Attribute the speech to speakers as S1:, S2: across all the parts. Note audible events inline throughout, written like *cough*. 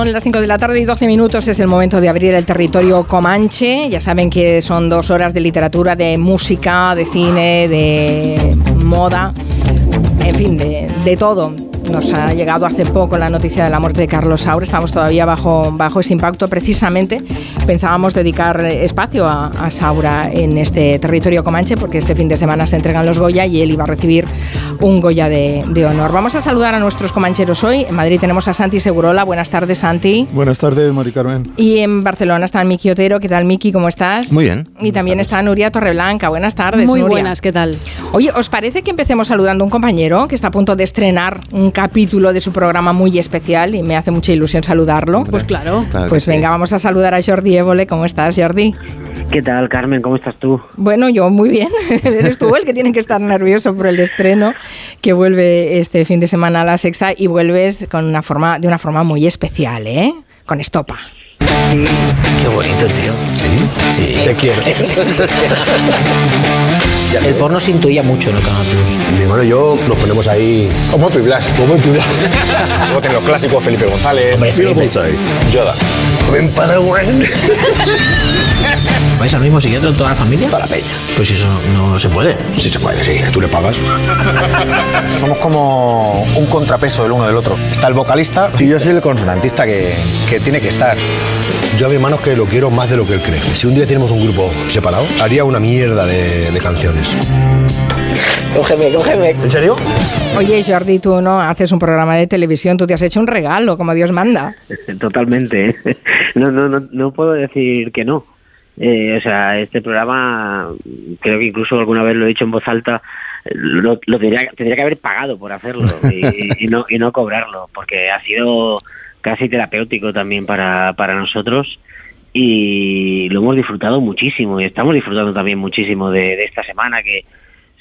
S1: Son las 5 de la tarde y 12 minutos. Es el momento de abrir el territorio Comanche. Ya saben que son dos horas de literatura, de música, de cine, de moda, en fin, de, de todo nos ha llegado hace poco la noticia de la muerte de Carlos Saura. Estamos todavía bajo, bajo ese impacto. Precisamente pensábamos dedicar espacio a, Saura en este territorio comanche porque este fin de semana se entregan los Goya y él iba a recibir un Goya de, honor. Vamos a saludar a nuestros comancheros hoy. En Madrid tenemos a Santi Segurola. Buenas tardes, Santi.
S2: Buenas tardes, Mari Carmen.
S1: Y en Barcelona está Miki Otero. ¿Qué tal, Miki? ¿Cómo estás?
S3: Muy bien.
S1: Y también está Nuria Torreblanca. Buenas tardes,
S4: Muy buenas, ¿qué tal?
S1: Oye, ¿os parece que empecemos saludando a un compañero que está a punto de estrenar un capítulo de su programa muy especial y me hace mucha ilusión saludarlo.
S4: Pues claro.
S1: pues venga, vamos a saludar a Jordi Évole. ¿Cómo estás, Jordi?
S5: ¿Qué tal, Carmen? ¿Cómo estás tú?
S1: Bueno, yo muy bien. *laughs* Eres tú el que tiene que estar nervioso por el estreno que vuelve este fin de semana a la sexta y vuelves con una forma, de una forma muy especial, ¿eh? Con estopa.
S3: Qué bonito, tío.
S2: Sí. Te quiero. *laughs*
S3: El porno se intuía mucho en el Canal Plus.
S2: Mi hermano y yo nos ponemos ahí como y Blas, como y Blas. Luego tenemos los clásicos, Felipe González,
S3: Hombre, Felipe.
S2: Yoda. Ven para *laughs*
S3: ¿Vais al mismo psiquiatra toda la familia?
S2: Para la peña.
S3: Pues eso no se puede.
S2: Sí se puede, sí. Tú le pagas. *laughs* Somos como un contrapeso el uno del otro. Está el vocalista y yo soy el consonantista que, que tiene que estar. Yo a mi hermano que lo quiero más de lo que él cree. Si un día tenemos un grupo separado, haría una mierda de, de canciones.
S3: Cógeme, cógeme.
S2: ¿En serio?
S1: Oye, Jordi, tú no haces un programa de televisión, tú te has hecho un regalo, como Dios manda.
S5: Totalmente. No, no, no, no puedo decir que no. Eh, o sea, este programa, creo que incluso alguna vez lo he dicho en voz alta, lo, tendría, tendría, que haber pagado por hacerlo y, no, y no cobrarlo, porque ha sido casi terapéutico también para, para nosotros y lo hemos disfrutado muchísimo y estamos disfrutando también muchísimo de, esta semana que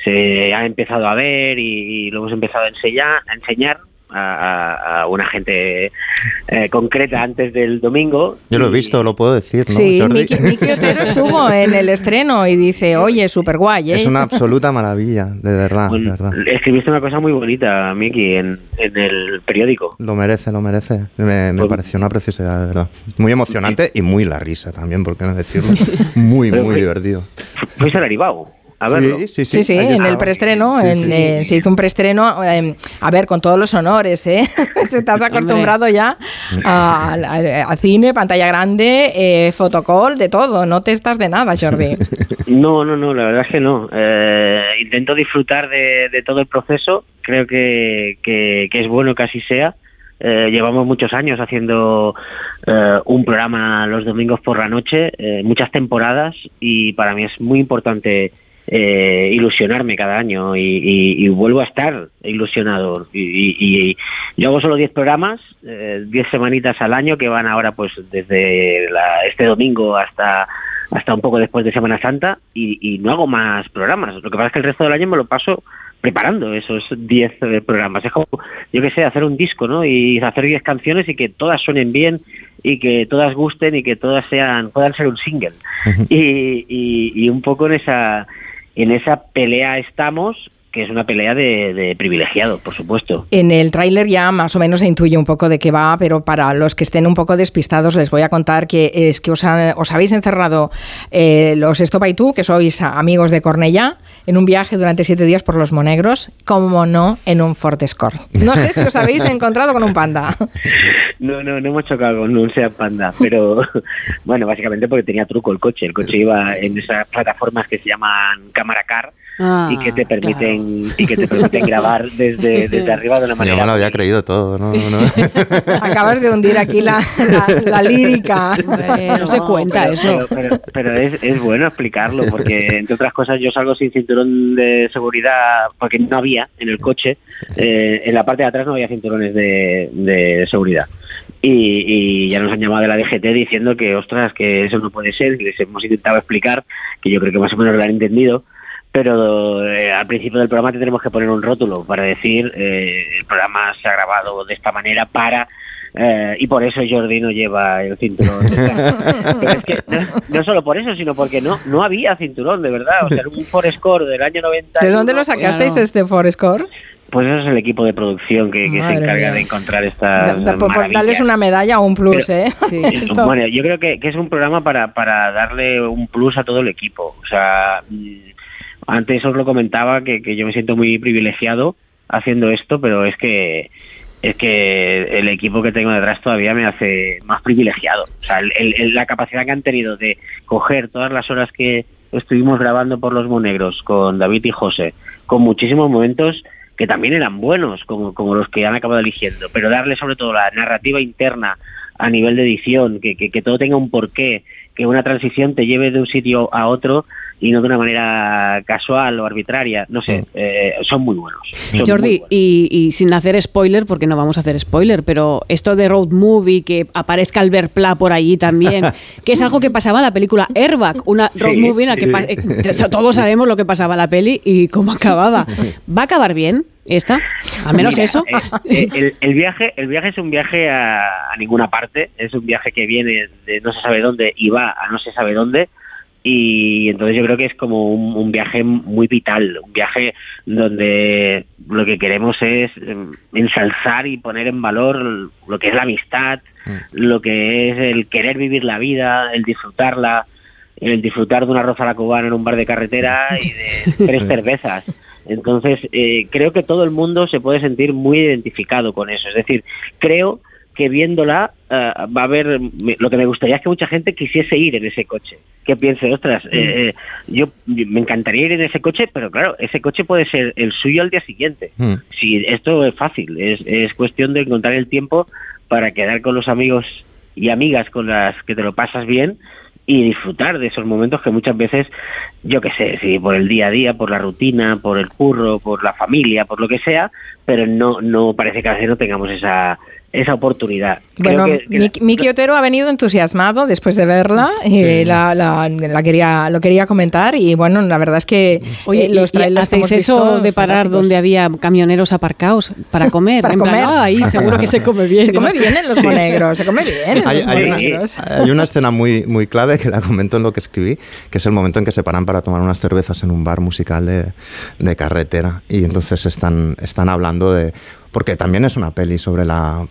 S5: se ha empezado a ver y, lo hemos empezado a enseñar, a enseñar a, una gente eh, concreta antes del domingo.
S3: Yo lo he visto, lo puedo decir, ¿no?
S1: Sí, Miki, Otero estuvo *laughs* en el estreno y dice, oye, súper guay, ¿eh?
S3: Es una absoluta maravilla, de verdad, de verdad.
S5: Escribiste una cosa muy bonita, Miki, en, el periódico.
S3: Lo merece, lo merece. Me, me pues pareció una preciosidad, de verdad. Muy emocionante y muy la risa también, por qué no decirlo. *laughs* Muy, muy divertido.
S5: Fuiste al Aribao
S1: Sí, sí, sí. en el preestreno, eh, se hizo un preestreno, eh, a ver, con todos los honores, ¿eh? *laughs* Estás acostumbrado ya a, cine, pantalla grande, eh, fotocall, de todo, no te estás de nada, Jordi. *laughs*
S5: No, no, no, la verdad es que no. Eh, intento disfrutar de, todo el proceso, creo que, que, es bueno que así sea. llevamos muchos años haciendo un programa los domingos por la noche, muchas temporadas, y para mí es muy importante eh, ilusionarme cada año y, vuelvo a estar ilusionado. Y, yo hago solo 10 programas, 10 eh, semanitas al año que van ahora pues desde este domingo hasta hasta un poco después de Semana Santa y, no hago más programas. Lo que pasa es que el resto del año me lo paso preparando esos 10 eh, programas. Es como, yo que sé, hacer un disco, ¿no? Y hacer 10 canciones y que todas suenen bien y que todas gusten y que todas sean puedan ser un single. y, y un poco en esa en esa pelea estamos que es una pelea de, de privilegiado, por supuesto.
S1: En el tráiler ya más o menos se intuye un poco de qué va, pero para los que estén un poco despistados les voy a contar que es que os, os habéis encerrado eh, los Estopa y tú, que sois amigos de Cornellá, en un viaje durante siete días por los Monegros, como no en un Ford Escort. No sé si os habéis *laughs* encontrado con un panda.
S5: No, no, no hemos chocado con un Seat Panda, pero *laughs* bueno, básicamente porque tenía truco el coche. El coche iba en esas plataformas que se llaman cámara car y que te ah, permiten y que te permiten grabar desde, *laughs* desde arriba de una manera.
S3: Yo me lo había creído todo, ¿no? *laughs*
S1: Acabas de hundir aquí la, la, *laughs* lírica.
S4: no, se cuenta eso.
S5: Pero, pero, es, es, bueno explicarlo, porque entre otras cosas yo salgo sin cinturón de seguridad porque no había en el coche. Eh, en la parte de atrás no había cinturones de, de seguridad. Y, y, ya nos han llamado de la DGT diciendo que, ostras, que eso no puede ser, y les hemos intentado explicar, que yo creo que más o menos lo han entendido, pero eh, al principio del programa tendremos que poner un rótulo para decir eh, el programa se ha grabado de esta manera para eh, y por eso Jordi no lleva el cinturón. *laughs* no, solo por eso, sino porque no no había cinturón, de verdad. O sea, un Forescore del año 90.
S1: ¿De dónde lo sacasteis este Forescore?
S5: pues eso es el equipo de producción que, que se encarga
S1: mía.
S5: de encontrar estas
S1: Da- da- por- por
S5: maravillas.
S1: darles una medalla o un plus,
S5: Pero-
S1: ¿eh?
S4: Sí. *laughs*
S5: Bueno, yo creo que, que es un programa para, para darle un plus a todo el equipo. O sea, antes os lo comentaba que, que yo me siento muy privilegiado haciendo esto, pero es que es que el equipo que tengo detrás todavía me hace más privilegiado. O sea, el- el- la capacidad que han tenido de coger todas las horas que estuvimos grabando por Los Monegros con David y José, con muchísimos momentos que también eran buenos, como, como los que han acabado eligiendo, pero darle sobre todo la narrativa interna a nivel de edición, que, que, que todo tenga un porqué, que una transición te lleve de un sitio a otro y no de una manera casual o arbitraria, no sé, eh, son muy buenos. son muy
S4: Jordi,
S5: buenos.
S4: y, y sin hacer spoiler, porque no vamos a hacer spoiler, pero esto de road movie, que aparezca Albert Pla por allí también, *laughs* que es algo que pasaba en la película Airbag, una road
S5: Sí,
S4: movie en la que eh, todos sabemos lo que pasaba en la peli y cómo acababa. ¿Va a acabar bien esta? Al menos
S5: Mira,
S4: eso.
S5: eh, eh, el, el viaje, el viaje es un viaje a, a ninguna parte, es un viaje que viene de no se sabe dónde y va a no se sabe dónde. Y entonces yo creo que es como un, un viaje muy vital, un viaje donde lo que queremos es em, ensalzar y poner en valor lo que es la amistad, lo que es el querer vivir la vida, el disfrutarla, el disfrutar de una roza a la cubana en un bar de carretera y de *laughs* tres cervezas. Entonces, eh, creo que todo el mundo se puede sentir muy identificado con eso. Es decir, creo que viéndola eh, va a haber... Lo que me gustaría es que mucha gente quisiese ir en ese coche. Que piense, ostras, eh, eh, yo me encantaría ir en ese coche, pero claro, ese coche puede ser el suyo al día siguiente.
S3: Mm.
S5: Si esto es fácil, es, es cuestión de encontrar el tiempo para quedar con los amigos y amigas con las que te lo pasas bien y disfrutar de esos momentos que muchas veces, yo qué sé, si por el día a día, por la rutina, por el curro, por la familia, por lo que sea, pero no no parece que a veces no tengamos esa esa oportunidad.
S1: Bueno,
S5: que- que-
S1: Miki- Miki Otero ha venido entusiasmado después de verla y la, la- la quería, lo quería comentar y bueno, la verdad es que
S4: Oye,
S1: eh, los
S4: ¿y- y
S1: trailers que
S4: ¿hacéis
S1: hemos
S4: eso
S1: visto,
S4: de parar donde había camioneros aparcados para *laughs* comer?
S1: Para
S4: En plan,
S1: comer.
S4: "Ah, ahí seguro que se come bien.
S1: Se come bien en los monegros, se come bien en
S3: Hay,
S1: los
S3: hay una, hay una escena muy, muy clave que la comento en lo que escribí, que es el momento en que se paran para tomar unas cervezas en un bar musical de, de carretera y entonces están, están hablando de... Porque también es una peli sobre la,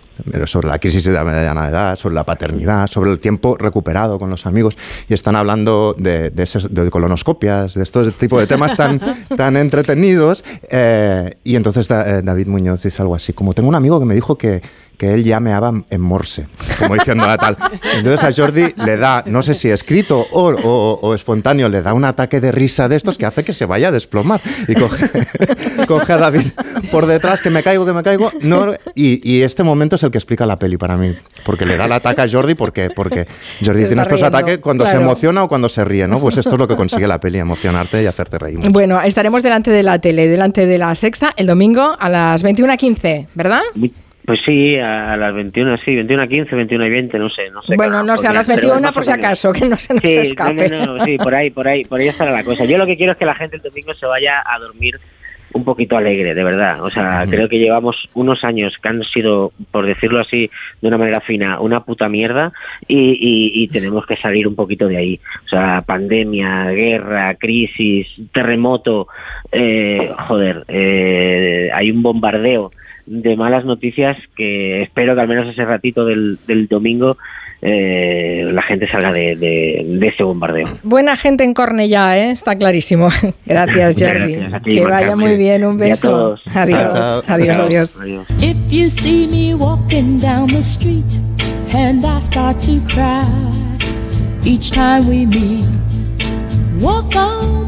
S3: sobre la crisis de la mediana edad, sobre la paternidad, sobre el tiempo recuperado con los amigos. Y están hablando de, de, esos- de colonoscopias, de estos tipo de temas tan, *laughs* tan entretenidos. Eh, y entonces eh, David Muñoz dice algo así, como tengo un amigo que me dijo que, que él ya meaba en morse, como diciendo a tal. Entonces a Jordi le da, no sé si escrito o, o- o espontáneo, le da un ataque de risa de estos que hace que se vaya a desplomar. Y coge, *laughs* coge a David por detrás, que me caigo, que me caigo. No, y, y este momento es el que explica la peli para mí, porque le da el ataque a Jordi, porque, porque Jordi
S1: Se
S3: tiene estos
S1: riendo,
S3: ataques cuando se
S1: claro.
S3: emociona o cuando se ríe, ¿no? Pues esto es lo que consigue la peli, emocionarte y hacerte reír. mucho.
S1: Bueno, estaremos delante de la tele, delante de la sexta, el domingo a las 21.15, ¿verdad?
S5: Muy- Pues sí, a las 21, sí, 21 a 15, 21 y 20, no sé. No sé
S1: Bueno, no sé, a las
S5: pero
S1: 21
S5: más
S1: por si acaso, que no se nos
S5: Sí,
S1: escape.
S5: no, no, no, sí, por ahí, por ahí, por ahí estará la cosa. Yo lo que quiero es que la gente el domingo se vaya a dormir un poquito alegre, de verdad. O sea, creo que llevamos unos años que han sido, por decirlo así, de una manera fina, una puta mierda y, y- y tenemos que salir un poquito de ahí. O sea, pandemia, guerra, crisis, terremoto, eh, joder, eh, hay un bombardeo de malas noticias que espero que al menos ese ratito del, del domingo eh, la gente salga de, de- de ese bombardeo.
S1: Buena gente en Cornellá, ¿eh? está clarísimo. *laughs* Gracias, Jordi.
S5: gracias ti,
S1: que vaya muy bien, un beso. Adiós, adiós, adiós.
S5: Adiós.
S6: If you see me walking down the street and I start to cry each time we meet, walk on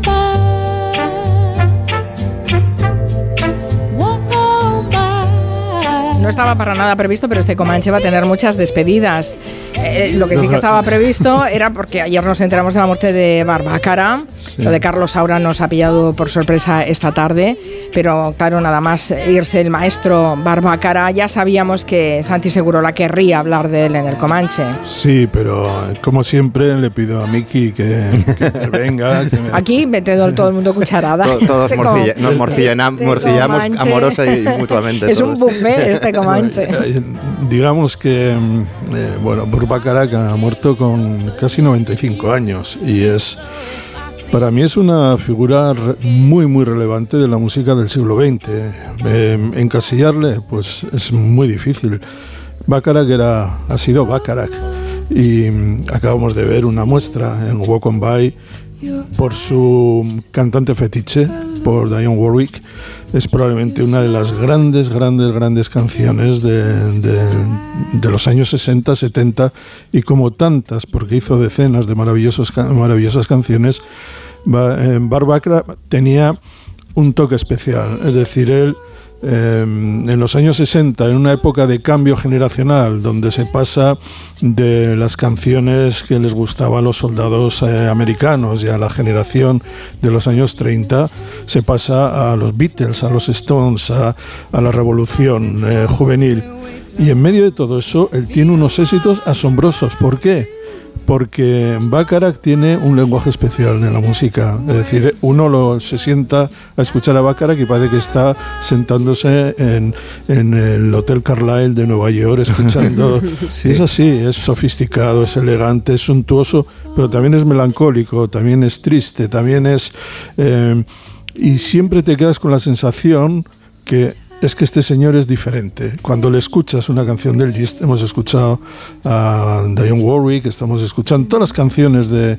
S1: estaba para nada previsto, pero este Comanche va a tener muchas despedidas. Eh, lo que sí que estaba previsto era porque ayer nos enteramos de la muerte de Barbacara. Lo de Carlos Saura nos ha pillado por sorpresa esta tarde. Pero claro, nada más irse el maestro Barbacara, ya sabíamos que Santi Segurola querría hablar de él en el Comanche.
S7: Sí, pero como siempre le pido a Miki que, que intervenga. que me-
S1: Aquí mete todo, el mundo cucharada.
S3: To- Todos
S1: Este
S3: morcilla- nos
S1: este
S3: morcillamos amorosa y mutuamente
S1: Es un
S3: todos.
S1: buffet este Comanche.
S7: Eh, Digamos que, mm, eh, bueno, Burbakarak ha muerto con casi 95 años y es Para mí es una figura muy, muy relevante de la música del siglo XX. Eh, encasillarle, pues es muy difícil. Bacharach era, ha sido Bacharach y mm, acabamos de ver una muestra en Walk on By por su cantante fetiche, por Dionne Warwick. Es probablemente una de las grandes, grandes, grandes canciones de, los años 60, 70 y como tantas, porque hizo decenas de maravillosos, maravillosas canciones, eh, Barbacra tenía un toque especial. Es decir, él Em, en los años 60, en una época de cambio generacional, donde se pasa de las canciones que les gustaban a los soldados eh, americanos y a la generación de los años 30, se pasa a los Beatles, a los Stones, a, la revolución eh, juvenil. Y en medio de todo eso, él tiene unos éxitos asombrosos. ¿Por qué? Porque Bacharach tiene un lenguaje especial en la música. Es decir, uno lo, se sienta a escuchar a Bacharach y parece que está sentándose en, el Hotel Carlyle de Nueva York escuchando. *laughs* Es así, es sofisticado, es elegante, es suntuoso, pero también es melancólico, también es triste, también es... Eh, y siempre te quedas con la sensación que es que este señor es diferente. Cuando le escuchas una canción del Gist, hemos escuchado a Dionne Warwick, estamos escuchando todas las canciones de,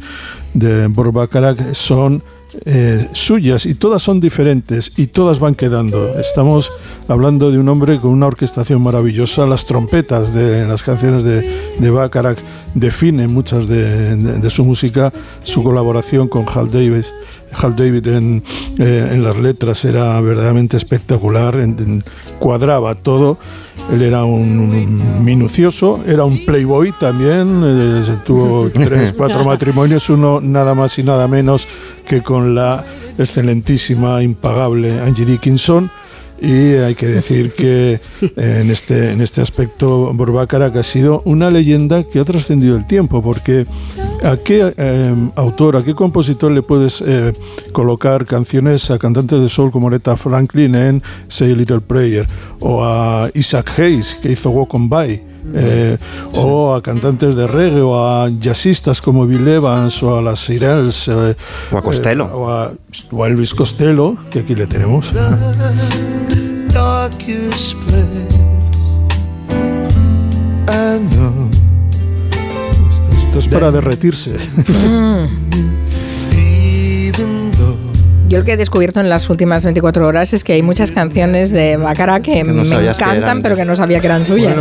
S7: de Bacharach son eh, suyas y todas son diferentes y todas van quedando. Estamos hablando de un hombre con una orquestación maravillosa. Las trompetas de las canciones de, de Bacharach definen muchas de, su música. Su colaboración con Hal Davis, Hal David en, eh, en las letras era verdaderamente espectacular. cuadraba todo. Él era un minucioso, era un playboy también. Eh, tuvo *laughs* tres, cuatro matrimonios, uno nada más y nada menos que con la excelentísima, impagable Angie Dickinson. Y hay que decir que en este, en este aspecto Borbácara ha sido una leyenda que ha trascendido el tiempo, porque ¿a qué eh, autor, a qué compositor le puedes eh, colocar canciones a cantantes de soul como Aretha Franklin en Say a Little Prayer, o a Isaac Hayes, que hizo Walk on By? Eh, o a cantantes de reggae o a jazzistas como Bill Evans o a las Sirels
S3: eh, o a Costello
S7: eh, o, a, o, a, Elvis Costello que aquí le tenemos *laughs* esto, es para derretirse *laughs*
S1: Yo lo que he descubierto en las últimas 24 horas es que hay muchas canciones de Bacara que, me encantan, pero que no sabía que eran suyas.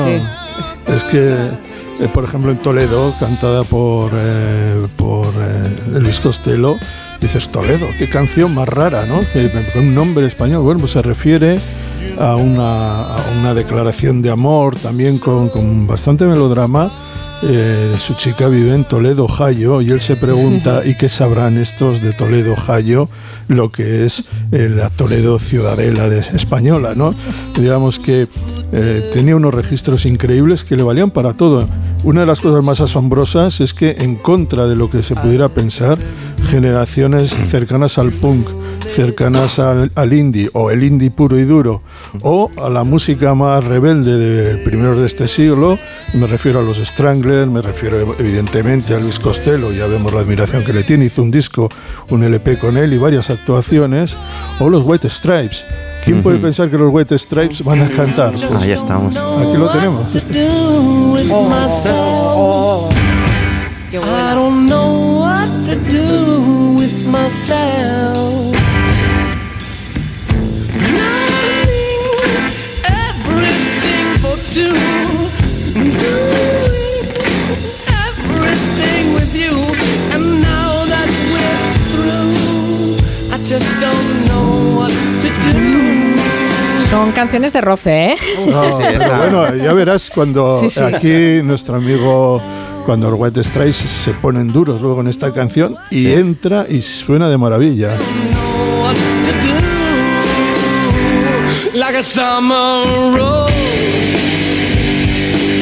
S7: Es que, eh, por ejemplo, en Toledo, cantada por, eh, por eh, Luis Costello, dices Toledo, qué canción más rara, ¿no? con un nombre español. Bueno, pues se refiere a una, a una declaración de amor, también con, con bastante melodrama eh, su chica vive en Toledo, Ohio, y él se pregunta, *laughs* ¿y qué sabrán estos de Toledo, Ohio, lo que es eh, la Toledo ciudadela de, española? ¿no? Digamos que eh, tenía unos registros increíbles que le valían para todo. Una de las cosas más asombrosas es que, en contra de lo que se pudiera pensar, generaciones cercanas al punk, cercanas al, al indie, o el indie puro y duro, o a la música más rebelde del primero de este siglo, me refiero a los Stranglers, me refiero evidentemente a Luis Costello, ya vemos la admiración que le tiene, hizo un disco, un LP con él y varias actuaciones, o los White Stripes. ¿Quién puede pensar que los White Stripes van a cantar?
S3: Pues Ahí estamos.
S7: Aquí lo tenemos. Oh, I
S1: Son canciones de roce, ¿eh?
S7: bueno, ya verás cuando aquí nuestro amigo cuando los White Stripes se ponen duros luego en esta canción y entra y suena de maravilla.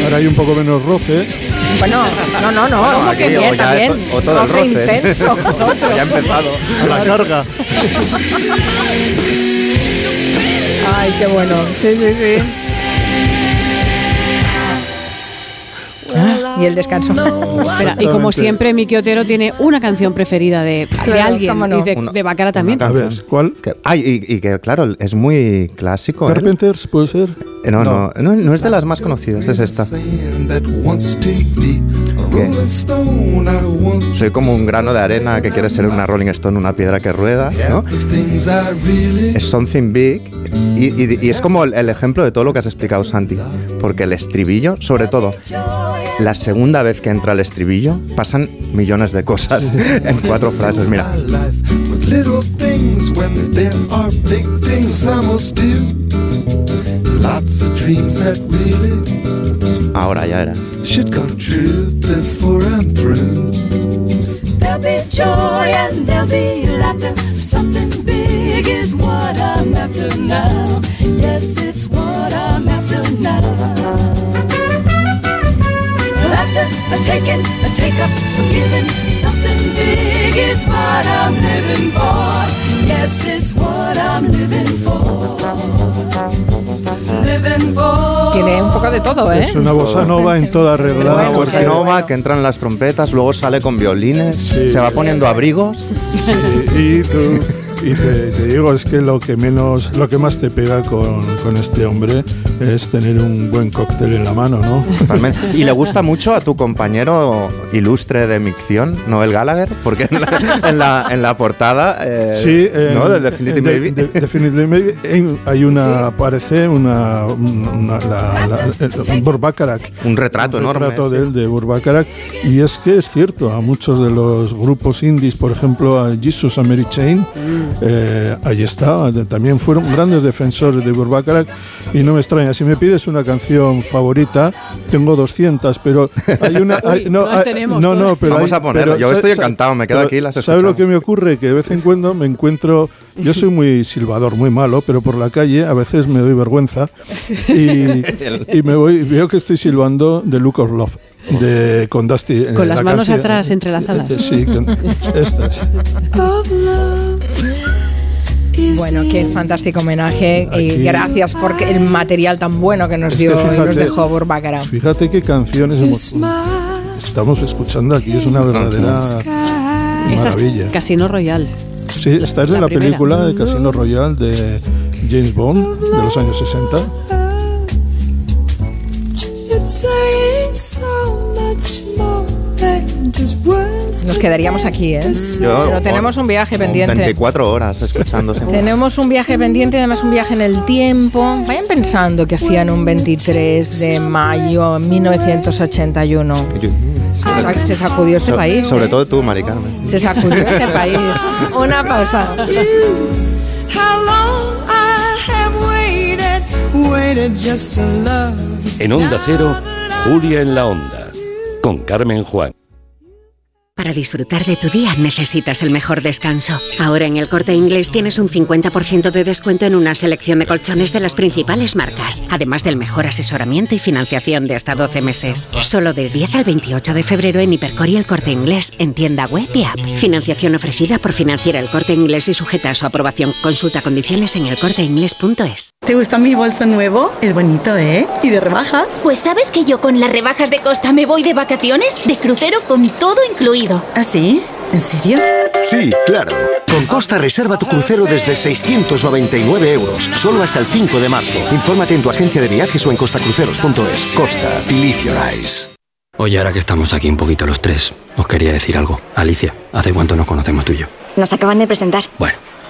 S7: Ahora hay un poco menos roce.
S1: Bueno, no, no, no, no aquí, bien, también.
S3: o todo el roce.
S1: Intenso, *laughs*
S3: ya ha empezado.
S7: A la carga. *laughs*
S1: Ay, qué bueno. Sí, sí, sí. y el descanso.
S8: Espera, y como siempre, Miki Otero tiene una canción preferida de, de
S1: Claro,
S8: alguien.
S1: cómo no.
S8: Y de,
S3: Una-
S8: de Baccara también.
S7: A ver, ¿cuál?
S3: Que- ay, y, y que claro, es muy clásico. él.
S7: Carpenters, puede ser.
S3: Eh, No, no, no, no es de las más conocidas, es esta. Soy como un grano de arena que quiere ser una Rolling Stone, una piedra que rueda, ¿no? Es something big y, y- y es como el, el ejemplo de todo lo que has explicado, Santi. Porque el estribillo, sobre todo, la segunda vez que entra el estribillo, pasan millones de cosas *laughs* en cuatro frases. Mira,
S9: Lots of dreams that really
S3: ahora ya eras.
S9: should come true before I'm through.
S6: There'll be joy and there'll be laughter. Something big is what I'm after now. Yes, it's what I'm after now. After a taking, a take up, a giving. Something big is what I'm living for. Yes, it's what I'm living for. Living for.
S1: Tiene un poco de todo, ¿eh?
S7: Es una bossa nova en toda regla.
S1: Bueno,
S3: Bossa nova,
S1: bueno.
S3: que entran las trompetas, luego sale con violines,
S7: Sí.
S3: se va poniendo abrigos.
S7: Sí, y tú, *laughs* y te, te digo, es que lo que menos, lo que más te pega con, con este hombre es tener un buen cóctel en la mano, ¿no?
S3: Totalmente. *laughs* Y le gusta mucho a tu compañero ilustre de micción, Noel Gallagher, porque en la, en la, en la portada, eh,
S7: Sí, eh,
S3: ¿no? Del Definitive
S7: de-
S3: Maybe.
S7: de- Maybe, en- hay una, aparece una, una- la.
S3: Un retrato
S7: un
S3: enorme.
S7: retrato
S3: sí.
S7: de él, de Burt Bacharach. Y es que es cierto, a muchos de los grupos indies, por ejemplo, a Jesus and Mary Chain, eh, ahí está, de- también fueron grandes defensores de Burt Bacharach y no me extraña. Si me pides una canción favorita, tengo 200, pero hay una... *laughs* hay-
S8: Uy,
S7: no, hay-
S8: tenemos,
S7: no, no, pero
S3: Vamos
S7: hay-
S3: a ponerlo.
S7: pero
S3: Yo estoy encantado, me quedo
S7: pero
S3: aquí, las
S7: ¿Sabes lo que me ocurre? Que de vez en cuando me encuentro... Yo soy muy silbador, muy malo, pero por la calle a veces me doy vergüenza y, *laughs* y me voy veo que estoy silbando The Look of Love de con Dusty eh,
S8: Con las
S7: la
S8: manos
S7: canción-
S8: atrás entrelazadas.
S7: Eh, Sí, con- *laughs* estas.
S1: Bueno, qué fantástico homenaje y
S7: Aquí-
S1: gracias por el material tan bueno que nos
S7: Es que
S1: dio y nos
S7: fíjate-
S1: dejó Burbácara.
S7: Fíjate qué canciones hemos- estamos escuchando aquí, es una verdadera
S8: Esta es
S7: maravilla.
S8: Casino Royal.
S7: Sí, esta es de
S8: la
S7: la, película de Casino Royale de James Bond de los años 60.
S6: It's saying so much more.
S1: Nos quedaríamos aquí, ¿eh?
S3: Yo-
S1: Pero tenemos un viaje pendiente.
S3: 24 horas escuchándose. *laughs*
S1: Tenemos un viaje pendiente, además un viaje en el tiempo. Vayan pensando que hacían un 23 de mayo de 1981. Se, sa- se sacudió este país.
S3: Sobre
S1: ¿eh?
S3: todo tú, Mari Carmen.
S1: Se sacudió este *laughs* país. Una pausa.
S10: En Onda Cero, Julia en la Onda, con Carmen Juan.
S11: Para disfrutar de tu día necesitas el mejor descanso. Ahora en el corte inglés tienes un 50% de descuento en una selección de colchones de las principales marcas, además del mejor asesoramiento y financiación de hasta 12 meses. Solo del 10 al 28 de febrero en Hipercor y el corte inglés, en tienda web y app. Financiación ofrecida por Financiera el corte inglés y sujeta a su aprobación. Consulta condiciones en elcorteinglés.es.
S12: ¿Te gusta mi bolso nuevo? Es bonito, ¿eh? ¿Y de rebajas?
S13: Pues sabes que yo con las rebajas de Costa me voy de vacaciones, de crucero con todo incluido.
S12: ¿Ah, sí? ¿En serio?
S14: Sí, claro. Con Costa reserva tu crucero desde 699 euros, solo hasta el 5 de marzo. Infórmate en tu agencia de viajes o en costacruceros.es. Costa, believe your eyes.
S15: Oye, ahora que estamos aquí un poquito los tres, os quería decir algo. Alicia, ¿hace cuánto nos conocemos tú y yo?
S13: Nos acaban de presentar.
S15: Bueno,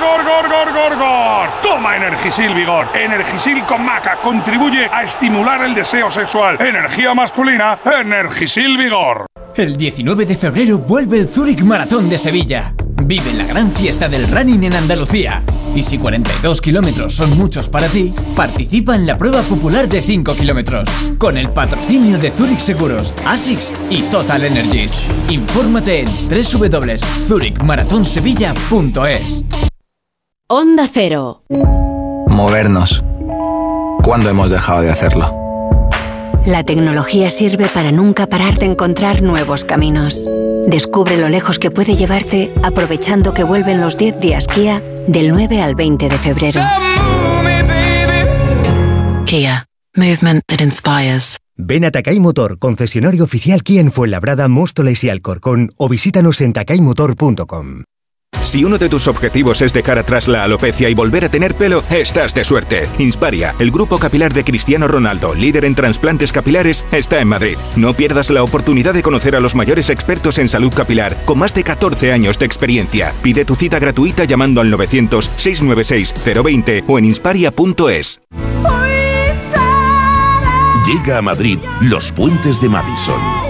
S16: Gor, gor, gor, gor, gor. Toma Energisil Vigor. Energisil con maca contribuye a estimular el deseo sexual. Energía masculina, Energisil Vigor.
S17: El 19 de febrero vuelve el Zurich Maratón de Sevilla. Vive la gran fiesta del running en Andalucía. Y si 42 kilómetros son muchos para ti, participa en la prueba popular de 5 kilómetros. Con el patrocinio de Zurich Seguros, ASICS y Total Energies. Infórmate en www.zurichmaratonsevilla.es.
S11: Onda Cero.
S18: Movernos. ¿Cuándo hemos dejado de hacerlo?
S11: La tecnología sirve para nunca parar de encontrar nuevos caminos. Descubre lo lejos que puede llevarte aprovechando que vuelven los 10 días Kia del 9 al 20 de febrero.
S19: Kia. Movement that inspires.
S20: Ven a Takay Motor, concesionario oficial Kia en Fuenlabrada, Móstoles y Alcorcón o visítanos en takaymotor.com.
S21: Si uno de tus objetivos es dejar atrás la alopecia y volver a tener pelo, estás de suerte. Insparia, el grupo capilar de Cristiano Ronaldo, líder en trasplantes capilares, está en Madrid. No pierdas la oportunidad de conocer a los mayores expertos en salud capilar, con más de 14 años de experiencia. Pide tu cita gratuita llamando al 900-696-020 o en insparia.es.
S22: Llega a Madrid Los Puentes de Madison.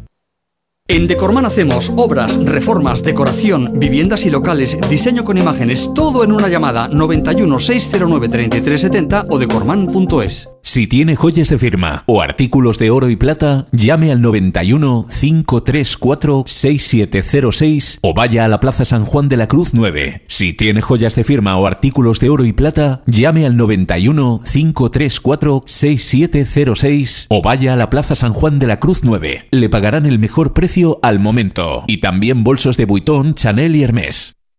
S23: En Decorman hacemos obras, reformas, decoración, viviendas y locales, diseño con imágenes, todo en una llamada 91 609 3370 o decorman.es.
S24: Si tiene joyas de firma o artículos de oro y plata, llame al 91 534 6706 o vaya a la Plaza San Juan de la Cruz 9. Si tiene joyas de firma o artículos de oro y plata, llame al 91 534 6706 o vaya a la Plaza San Juan de la Cruz 9. Le pagarán el mejor precio al momento. Y también bolsos de Vuitton, Chanel y Hermès.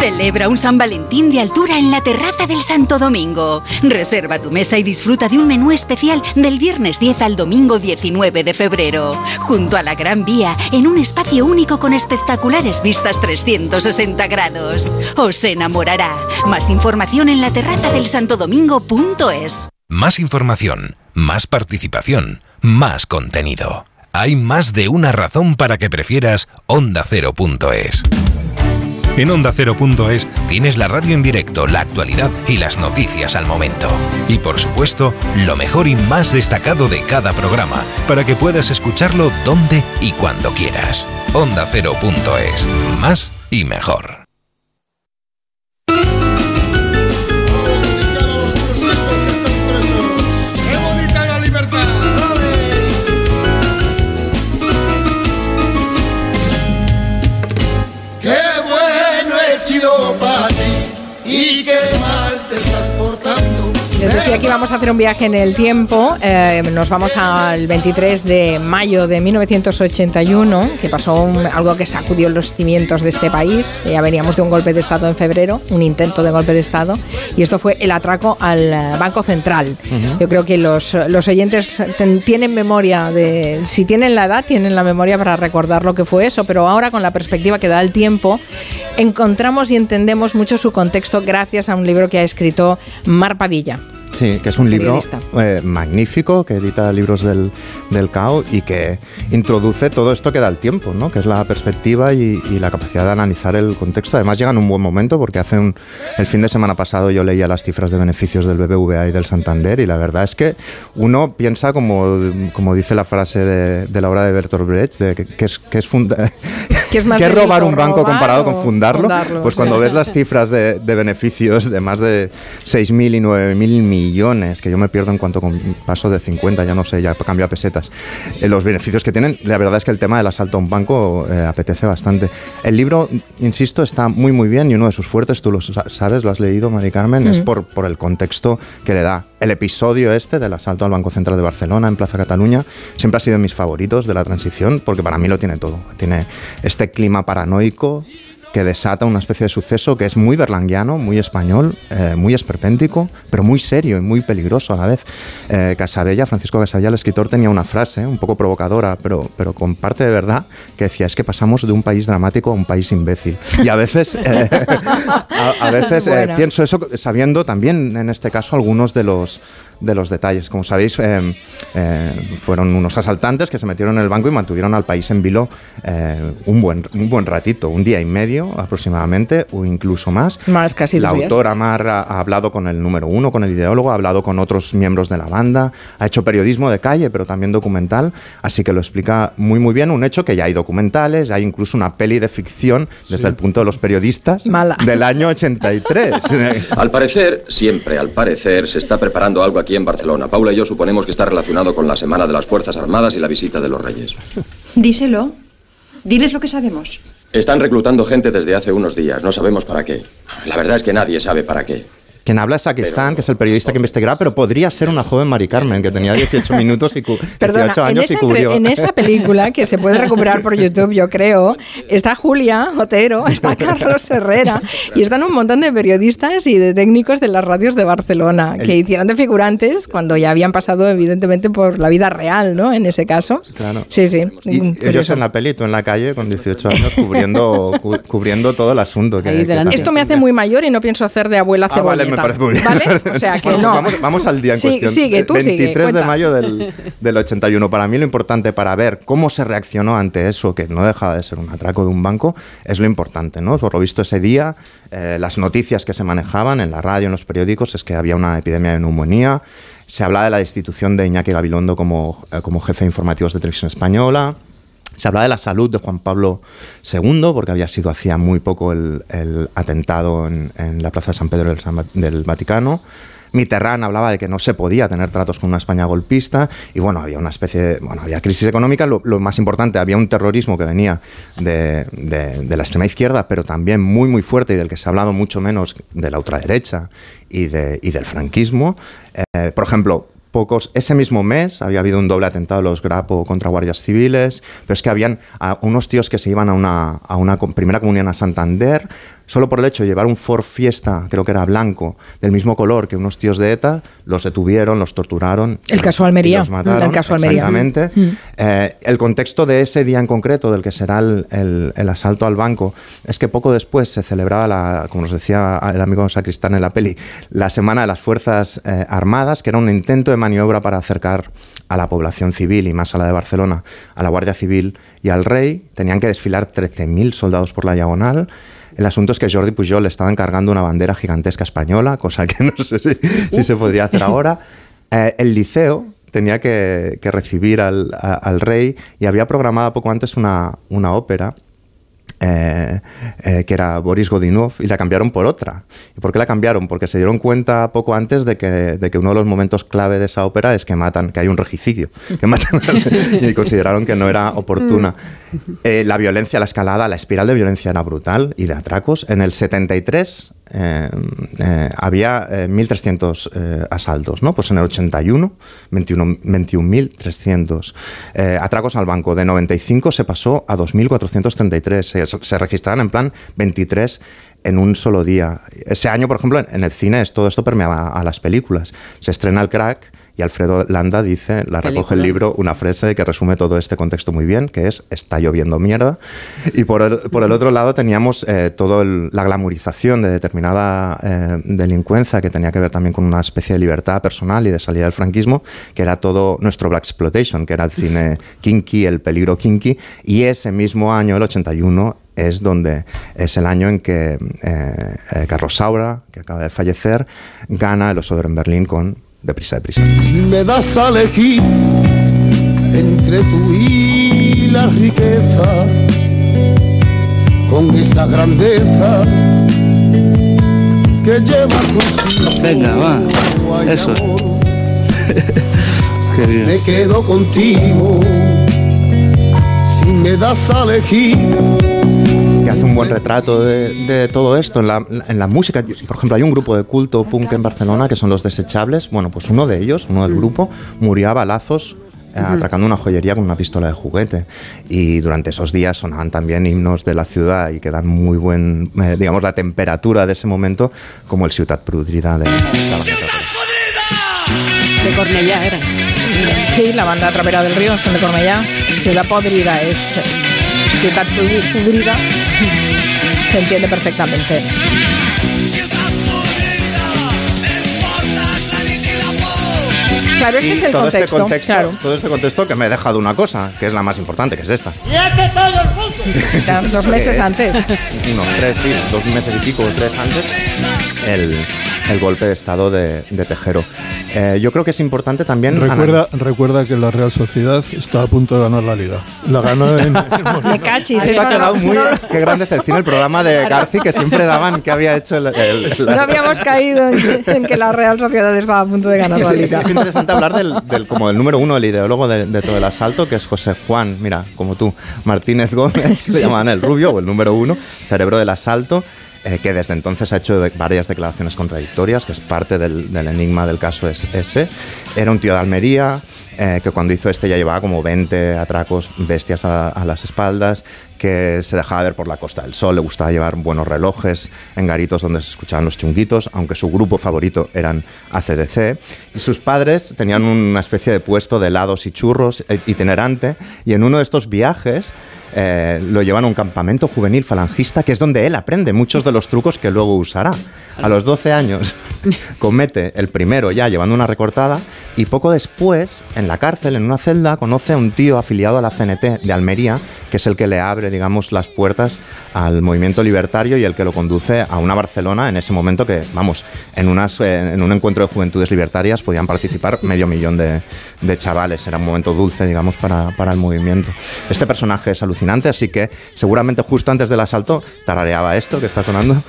S11: Celebra un San Valentín de altura en la terraza del Santo Domingo. Reserva tu mesa y disfruta de un menú especial del viernes 10 al domingo 19 de febrero. Junto a la Gran Vía, en un espacio único con espectaculares vistas 360 grados. Os enamorará. Más información en la terraza del Santo Domingo.es.
S25: Más información, más participación, más contenido. Hay más de una razón para que prefieras ondacero.es. En Onda Cero.es tienes la radio en directo, la actualidad y las noticias al momento. Y por supuesto, lo mejor y más destacado de cada programa, para que puedas escucharlo donde y cuando quieras. Onda Cero.es. Más y mejor.
S1: Decía que íbamos a hacer un viaje en el tiempo. Eh, nos vamos al 23 de mayo de 1981, que pasó un- algo que sacudió los cimientos de este país. Ya veníamos de un golpe de Estado en febrero, un intento de golpe de Estado, y esto fue el atraco al eh, Banco Central. Yo creo que los, los oyentes ten- tienen memoria de. Si tienen la edad, tienen la memoria para recordar lo que fue eso, pero ahora con la perspectiva que da el tiempo, encontramos y entendemos mucho su contexto gracias a un libro que ha escrito Mar Padilla.
S3: Sí, que es un libro eh, magnífico que edita libros del, del CAO y que introduce todo esto que da el tiempo, ¿no? que es la perspectiva y, y la capacidad de analizar el contexto. Además llega en un buen momento porque hace un, el fin de semana pasado yo leía las cifras de beneficios del BBVA y del Santander y la verdad es que uno piensa como, como dice la frase de, de la obra de Bertolt Brecht, de que, que es, que es funda- *laughs*
S1: ¿Qué es más *laughs*
S3: ¿Qué es robar un banco
S1: robar
S3: comparado con fundarlo?
S1: fundarlo?
S3: Pues cuando ves las cifras de, de beneficios de más de 6.000 y 9.000 millones millones, que yo me pierdo en cuanto paso de 50, ya no sé, ya cambio a pesetas, eh, los beneficios que tienen, la verdad es que el tema del asalto a un banco eh, apetece bastante. El libro, insisto, está muy muy bien y uno de sus fuertes, tú lo sa- sabes, lo has leído, Mari Carmen, es
S1: Mm.
S3: por, por el contexto que le da. El episodio este del asalto al Banco Central de Barcelona en Plaza Cataluña siempre ha sido de mis favoritos de la transición porque para mí lo tiene todo. Tiene este clima paranoico que desata una especie de suceso que es muy berlanguiano, muy español, eh, muy esperpéntico, pero muy serio y muy peligroso a la vez. Eh, Casabella, Francisco Casabella, el escritor, tenía una frase un poco provocadora, pero, pero con parte de verdad, que decía, es que pasamos de un país dramático a un país imbécil. Y a veces, eh, *laughs* a, a veces eh, pienso eso sabiendo también, en este caso, algunos de los de los detalles. Como sabéis, eh, eh, fueron unos asaltantes que se metieron en el banco y mantuvieron al país en vilo eh, un, buen, un buen ratito, un día y medio aproximadamente, o incluso más.
S1: Más casi
S3: La autora Mar ha, ha hablado con el número uno, con el ideólogo, ha hablado con otros miembros de la banda, ha hecho periodismo de calle, pero también documental, así que lo explica muy muy bien. Un hecho que ya hay documentales, hay incluso una peli de ficción desde el punto de los periodistas
S1: Mala.
S3: del año 83. *laughs*
S26: Al parecer, siempre al parecer, se está preparando algo aquí en Barcelona. Paula y yo suponemos que está relacionado con la Semana de las Fuerzas Armadas y la visita de los Reyes.
S27: Díselo. Diles lo que sabemos.
S26: Están reclutando gente desde hace unos días. No sabemos para qué. La verdad es que nadie sabe para qué.
S3: Quien habla es Sacristán, que es el periodista que investigará, pero podría ser una joven Mari Carmen, que tenía 18 *laughs* minutos y cu- 18
S1: Perdona, en
S3: años
S1: esa,
S3: y cubrió.
S1: en esa película que se puede recuperar por YouTube, yo creo, está Julia Otero, está *laughs* Carlos Herrera y están un montón de periodistas y de técnicos de las radios de Barcelona que
S3: El-
S1: hicieron de figurantes cuando ya habían pasado evidentemente por la vida real, ¿no? En ese caso.
S3: Claro.
S1: Sí, sí.
S3: Y ellos en la peli, tú en la calle con 18 años cubriendo, cu- cubriendo todo el asunto. Que, que también-
S1: Esto me hace muy mayor y no pienso hacer de abuela
S3: Ah,
S1: cebolleta.
S3: vale, me parece muy bien.
S1: ¿Vale? *laughs* O sea que
S3: Bueno,
S1: no.
S3: vamos, vamos al día en
S1: Sí,
S3: cuestión.
S1: sigue, tú sigue,
S3: 23 de mayo del, *laughs* del 81. Para mí lo importante para ver cómo se reaccionó ante eso, que no dejaba de ser un atraco de un banco, es lo importante, ¿no? Por lo visto ese día, eh, las noticias que se manejaban en la radio, en los periódicos, es que había una epidemia de neumonía. Se hablaba de la destitución de Iñaki Gabilondo como, eh, como jefe de informativos de televisión española. Se hablaba de la salud de Juan Pablo II, porque había sido hacía muy poco el, atentado en, la Plaza de San Pedro del, Vaticano. Mitterrand hablaba de que no se podía tener tratos con una España golpista y bueno, había una especie de, bueno, había crisis económica, lo, más importante, había un terrorismo que venía de, la extrema izquierda, pero también muy muy fuerte y del que se ha hablado mucho menos de la ultraderecha y, y del franquismo. Eh, por ejemplo, pocos. Ese mismo mes había habido un doble atentado de los Grapo contra guardias civiles, pero es que habían unos tíos que se iban a una, a una primera comunión a Santander, solo por el hecho de llevar un Ford Fiesta, creo que era blanco, del mismo color que unos tíos de ETA, los detuvieron, los torturaron.
S1: El caso Almería,
S3: los mataron.
S1: el caso Almería.
S3: Exactamente.
S1: Mm.
S3: Eh, el contexto de ese día en concreto, del que será el, el- el asalto al banco, es que poco después se celebraba, la, como nos decía el amigo Sacristán en la peli, la Semana de las Fuerzas eh, Armadas, que era un intento de maniobra para acercar a la población civil y más a la de Barcelona, a la Guardia Civil y al rey. Tenían que desfilar 13.000 soldados por la diagonal. El asunto es que Jordi Pujol le estaba encargando una bandera gigantesca española, cosa que no sé si, se podría hacer ahora. Eh, el liceo tenía que, recibir al rey y había programado poco antes una, una ópera eh, eh, que era Boris Godunov y la cambiaron por otra. ¿Y por qué la cambiaron? Porque se dieron cuenta poco antes de que, de que uno de los momentos clave de esa ópera es que matan, que hay un regicidio, que *laughs* matan y consideraron que no era oportuna. Eh, la violencia, la escalada, la espiral de violencia era brutal y de atracos. En el 73 eh, eh, había eh, 1.300 eh, asaltos, ¿no? Pues en el 81, 21 21.300 eh, atracos al banco. De 95 se pasó a 2.433. Se, se registraron en plan 23 en un solo día. Ese año, por ejemplo, en, en el cine todo esto permeaba a las películas. Se estrena el crack y Alfredo Landa dice, la recoge el libro, una frase que resume todo este contexto muy bien, que es está lloviendo mierda. Y por el, por el otro lado teníamos eh, toda la glamorización de determinada eh, delincuencia que tenía que ver también con una especie de libertad personal y de salida del franquismo, que era todo nuestro Black Exploitation, que era el cine *laughs* kinky, el peligro kinky. Y ese mismo año, el 81, es donde es el año en que eh, eh, Carlos Saura, que acaba de fallecer, gana el Oso de Oro en Berlín con Deprisa, deprisa.
S28: Si me das a elegir entre tú y la riqueza, con esa grandeza que lleva consigo.
S8: Venga, va. Eso.
S28: amor. *laughs*
S8: Qué bien.
S28: Me quedo contigo si me das a elegir.
S3: Un buen retrato de, de todo esto en la, en la música. Por ejemplo, hay un grupo de culto punk en Barcelona que son los Desechables. Bueno, pues uno de ellos, uno del grupo, murió a balazos eh, atracando una joyería con una pistola de juguete. Y durante esos días sonaban también himnos de la ciudad y que dan muy buen, eh, digamos, la temperatura de ese momento, como el Ciutat Prudrida de la
S29: De Cornellá era.
S1: Sí, la banda Trapera del Río son de Cornellá. Ciudad podrida es eh, ciudad pudri- pudrida. Se entiende perfectamente. Claro, este
S3: Y
S1: es el
S3: todo
S1: contexto.
S3: este contexto,
S1: Claro.
S3: todo este contexto que me he dejado una cosa, que es la más importante, que es esta. *laughs*
S1: Ya, Dos meses antes. *laughs*
S3: unos tres, sí, dos meses y pico, tres antes, el, el golpe de estado de, de Tejero. Eh, yo creo que es importante también...
S30: Recuerda, recuerda que la Real Sociedad está a punto de ganar la liga. La ganó en. *laughs*
S1: Me cachis.
S3: Esto ha quedado
S1: no-
S3: muy...
S1: no-
S3: Qué grande es el cine, el programa de Garci que siempre daban que había hecho el... el-
S1: No habíamos caído en, en que la Real Sociedad estaba a punto de ganar
S3: Es,
S1: la
S3: es-
S1: liga.
S3: es interesante hablar del, del- como del número uno, el ideólogo de, de todo el asalto, que es José Juan, mira, como tú, Martínez Gómez, *laughs* le llamaban el rubio o el número uno, cerebro del asalto, eh, que desde entonces ha hecho de- varias declaraciones contradictorias, que es parte del, del enigma del caso es ese. Era un tío de Almería, eh, que cuando hizo este ya llevaba como 20 atracos bestias a, a las espaldas, que se dejaba ver por la Costa del Sol, le gustaba llevar buenos relojes en garitos donde se escuchaban los chunguitos, aunque su grupo favorito eran ACDC. Y sus padres tenían una especie de puesto de helados y churros eh, itinerante, y en uno de estos viajes eh, lo llevan a un campamento juvenil falangista, que es donde él aprende muchos de los trucos que luego usará. A los 12 años *laughs* comete el primero ya llevando una recortada y poco después, en la cárcel, en una celda, conoce a un tío afiliado a la CNT de Almería, que es el que le abre, digamos, las puertas al movimiento libertario y el que lo conduce a una Barcelona en ese momento que, vamos, en, unas, eh, en un encuentro de juventudes libertarias podían participar medio millón de, de chavales. Era un momento dulce, digamos, para, para el movimiento. Este personaje es alucinante, así que seguramente justo antes del asalto tarareaba esto que está sonando. *laughs*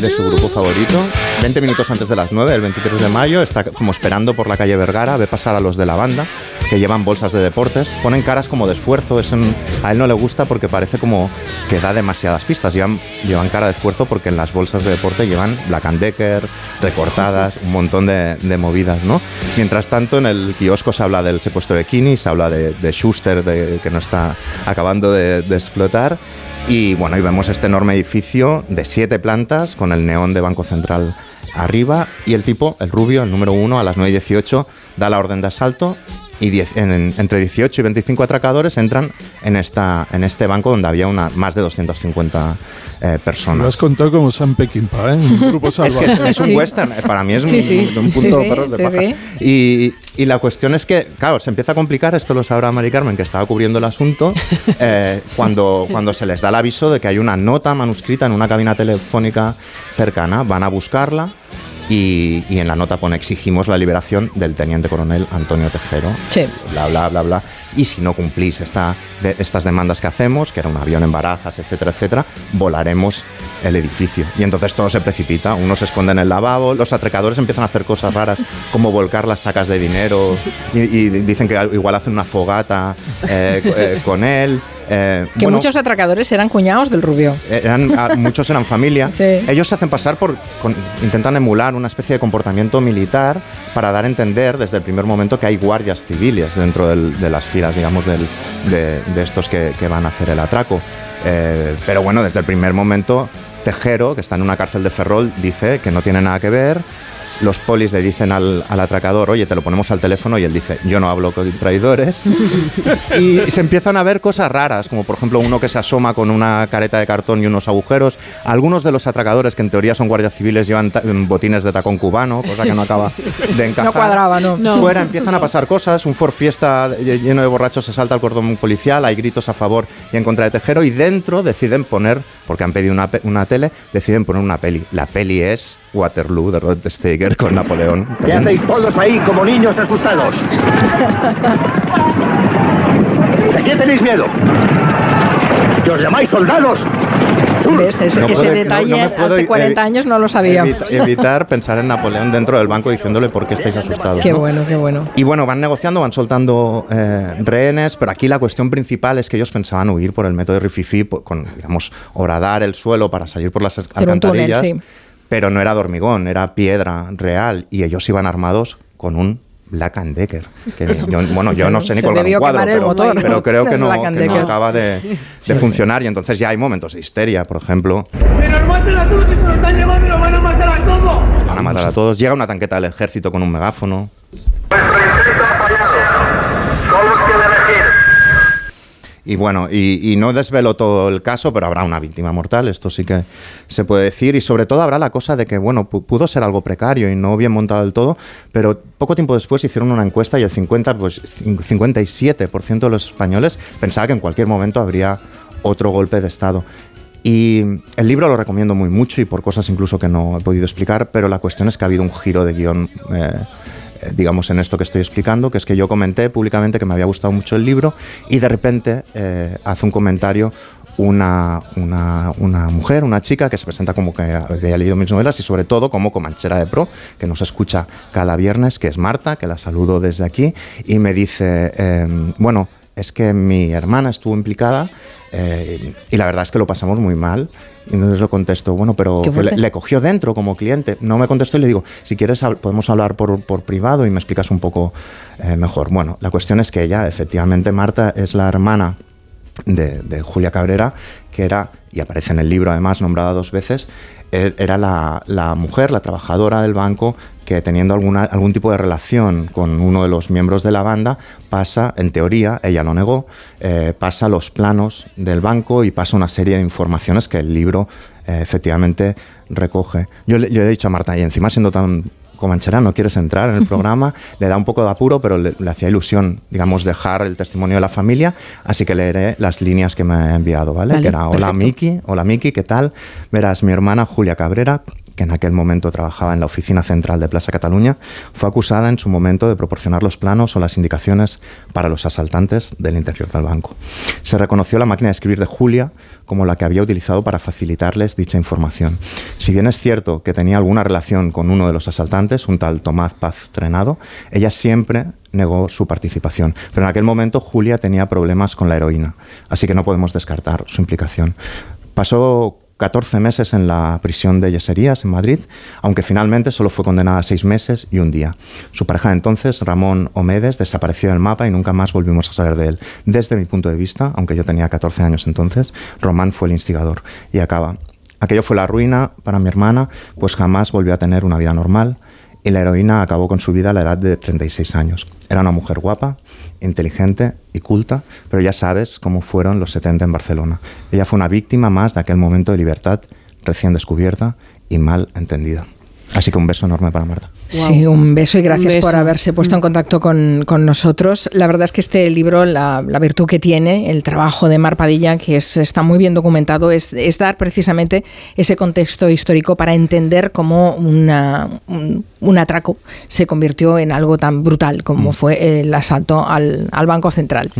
S3: de su grupo favorito. 20 minutos antes de las 9, el 23 de mayo, está como esperando por la calle Vergara, ve pasar a los de la banda, que llevan bolsas de deportes, ponen caras como de esfuerzo, es un- a él no le gusta porque parece como que da demasiadas pistas, llevan, llevan cara de esfuerzo porque en las bolsas de deporte llevan Black and Decker, recortadas, un montón de, de movidas, ¿no? Mientras tanto, en el kiosco se habla del secuestro de Kini, se habla de, de Schuster, de, que no está acabando de, de explotar, y bueno, y vemos este enorme edificio de siete plantas con el neón de Banco Central arriba y el tipo, el rubio, el número uno, a las 9 y 18 da la orden de asalto y diez- en- en- entre 18 y 25 atracadores entran en, esta, en este banco donde había una, más de 250 eh,
S30: Lo
S3: personas.
S30: has contado como Sam Peckinpah, ¿eh? Un grupo
S3: Es
S30: salvaje.
S3: que es un western, eh, para mí es un,
S30: Sí, sí.
S3: un punto
S30: Sí, sí,
S3: perros de
S30: sí,
S3: paja.
S30: sí.
S3: Y, y la cuestión es que, claro, se empieza a complicar, esto lo sabrá Mari Carmen, que estaba cubriendo el asunto, *laughs* eh, cuando, cuando se les da el aviso de que hay una nota manuscrita en una cabina telefónica cercana, van a buscarla. Y, y en la nota pone exigimos la liberación del teniente coronel Antonio Tejero.
S1: Sí.
S3: Bla, bla, bla, bla. Y si no cumplís esta, de- estas demandas que hacemos, que era un avión en barajas, etcétera, etcétera, volaremos el edificio. Y entonces todo se precipita. Uno se esconde en el lavabo, los atracadores empiezan a hacer cosas raras, como volcar las sacas de dinero, y, y dicen que igual hacen una fogata eh, eh, con él. Eh,
S1: Que
S3: bueno,
S1: muchos atracadores eran cuñados del rubio.
S3: eran, ah, muchos eran familia. *laughs*
S1: Sí.
S3: Ellos se hacen pasar por. con- intentan emular una especie de comportamiento militar para dar a entender desde el primer momento que hay guardias civiles dentro del- de las digamos, de, de estos que, que van a hacer el atraco. Eh, pero bueno, desde el primer momento, Tejero, que está en una cárcel de Ferrol, dice que no tiene nada que ver. Los polis le dicen al, al atracador, oye, te lo ponemos al teléfono, y él dice, yo no hablo con traidores. *laughs* y se empiezan a ver cosas raras, como por ejemplo uno que se asoma con una careta de cartón y unos agujeros. Algunos de los atracadores, que en teoría son guardias civiles, llevan ta- botines de tacón cubano, cosa que no acaba de encajar.
S1: No cuadraba, ¿no? No.
S3: Fuera empiezan a pasar cosas, un Ford Fiesta lleno de borrachos se salta al cordón policial, hay gritos a favor y en contra de Tejero, y dentro deciden poner, porque han pedido una, una tele, deciden poner una peli. La peli es Waterloo de Rod Steiger con Napoleón. *laughs*
S31: ¿Qué hacéis todos ahí como niños asustados? *laughs* ¿De qué tenéis miedo? ¿Que os llamáis soldados?
S1: ¿Ves? Ese,
S3: No
S1: ese
S3: puedo- no-
S1: detalle
S3: no
S1: hace 40
S3: evi-
S1: años no lo sabíamos.
S3: Evita- *laughs* evitar pensar en Napoleón dentro del banco diciéndole por qué estáis asustados.
S1: Qué
S3: ¿no?
S1: bueno, qué bueno.
S3: Y bueno, van negociando, van soltando eh, rehenes, pero aquí la cuestión principal es que ellos pensaban huir por el método de Rififi, con, digamos, horadar el suelo para salir por las
S1: túnel,
S3: alcantarillas,
S1: sí.
S3: pero no era de hormigón, era piedra real, y ellos iban armados con un Black and Decker. Que yo- *laughs* bueno, yo no sé ni colgar un cuadro, pero,
S1: motor.
S3: pero creo que *laughs* no, que no acaba de, *laughs* de funcionar, y entonces ya hay momentos de histeria, por ejemplo.
S32: ¡Que nos maten a todos! ¡Que nos están llevando y nos van a matar a todos!
S3: Van a matar a todos. Llega una tanqueta del ejército con un megáfono. Y bueno, y, no desvelo todo el caso, pero habrá una víctima mortal, esto sí que se puede decir. Y sobre todo habrá la cosa de que, bueno, pu- pudo ser algo precario y no bien montado del todo, pero poco tiempo después hicieron una encuesta y el 50, pues, cin- 57% de los españoles pensaba que en cualquier momento habría otro golpe de Estado. Y el libro lo recomiendo muy mucho y por cosas incluso que no he podido explicar, pero la cuestión es que ha habido un giro de guion, eh, digamos, en esto que estoy explicando, que es que yo comenté públicamente que me había gustado mucho el libro y de repente eh, hace un comentario una, una, una mujer, una chica que se presenta como que había leído mis novelas y sobre todo como comanchera de pro, que nos escucha cada viernes, que es Marta, que la saludo desde aquí, y me dice, eh, bueno, es que mi hermana estuvo implicada eh, y la verdad es que lo pasamos muy mal. Y entonces le contesto, bueno, pero que le, cogió dentro como cliente. No me contestó y le digo, si quieres podemos hablar por, por privado y me explicas un poco eh, mejor. Bueno, la cuestión es que ella, efectivamente, Marta, es la hermana de, de Julia Cabrera, que era, y aparece en el libro además, nombrada dos veces, era la, la mujer, la trabajadora del banco, que teniendo alguna, algún tipo de relación con uno de los miembros de la banda, pasa, en teoría, ella lo negó, eh, pasa los planos del banco y pasa una serie de informaciones que el libro eh, efectivamente recoge. Yo le, yo le he dicho a Marta, y encima siendo tan Comanchera, no quieres entrar en el *laughs* programa, le da un poco de apuro, pero le, le hacía ilusión, digamos, dejar el testimonio de la familia, así que leeré las líneas que me ha enviado, ¿vale?
S1: Vale,
S3: que era, hola. Miki, hola Miki, ¿qué tal? Verás, mi hermana Julia Cabrera, que en aquel momento trabajaba en la oficina central de Plaza Cataluña, fue acusada en su momento de proporcionar los planos o las indicaciones para los asaltantes del interior del banco. Se reconoció la máquina de escribir de Julia como la que había utilizado para facilitarles dicha información. Si bien es cierto que tenía alguna relación con uno de los asaltantes, un tal Tomás Paz Trenado, ella siempre negó su participación. Pero en aquel momento Julia tenía problemas con la heroína, así que no podemos descartar su implicación. Pasó 14 meses en la prisión de Yeserías, en Madrid, aunque finalmente solo fue condenada a seis meses y un día. Su pareja entonces, Ramón Omedes, desapareció del mapa y nunca más volvimos a saber de él. Desde mi punto de vista, aunque yo tenía 14 años entonces, Román fue el instigador. Y acaba. Aquello fue la ruina para mi hermana, pues jamás volvió a tener una vida normal y la heroína acabó con su vida a la edad de 36 años. Era una mujer guapa, inteligente y culta, pero ya sabes cómo fueron los 70 en Barcelona. Ella fue una víctima más de aquel momento de libertad recién descubierta y mal entendida. Así que un beso enorme para Marta.
S1: Sí, un beso y gracias
S8: Un
S1: por
S8: beso.
S1: haberse puesto en contacto con, con nosotros. La verdad es que este libro, la, la virtud que tiene, el trabajo de Mar Padilla, que es, está muy bien documentado, es, es dar precisamente ese contexto histórico para entender cómo una, un, un atraco se convirtió en algo tan brutal como fue el asalto al, al Banco Central.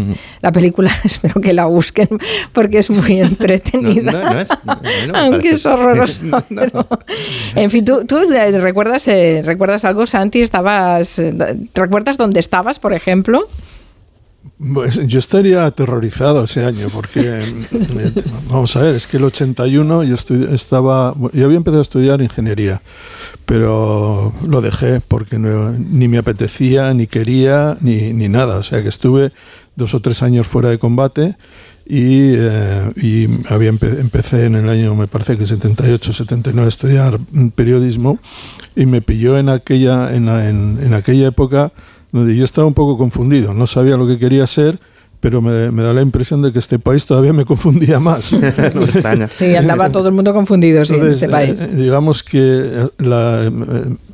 S1: La película, *laughs* espero que la busquen porque es muy *laughs* entretenida.
S3: No, no, no es- no, no me
S1: Aunque es horroroso. *laughs*
S3: No, no.
S1: pero- En fin, ¿tú, tú recuerdas, eh, recuerdas algo, Santi? ¿Estabas, eh, ¿Recuerdas dónde estabas, por ejemplo?
S7: Pues yo estaría aterrorizado ese año porque, *laughs* eh, vamos a ver, es que el 81 yo estaba, yo había empezado a estudiar ingeniería, pero lo dejé porque ni me apetecía, ni quería, ni, ni nada. O sea que estuve dos o tres años fuera de combate y, eh, y había empe- empecé en el año, me parece que 78, 79 a estudiar periodismo y me pilló en aquella, en, en- en aquella época donde yo estaba un poco confundido, no sabía lo que quería ser, pero me, me da la impresión de que este país todavía me confundía más. *laughs*
S3: no extraña.
S1: Sí, andaba todo el mundo confundido sí, en
S7: Entonces,
S1: este país.
S7: eh, digamos que eh, la, eh,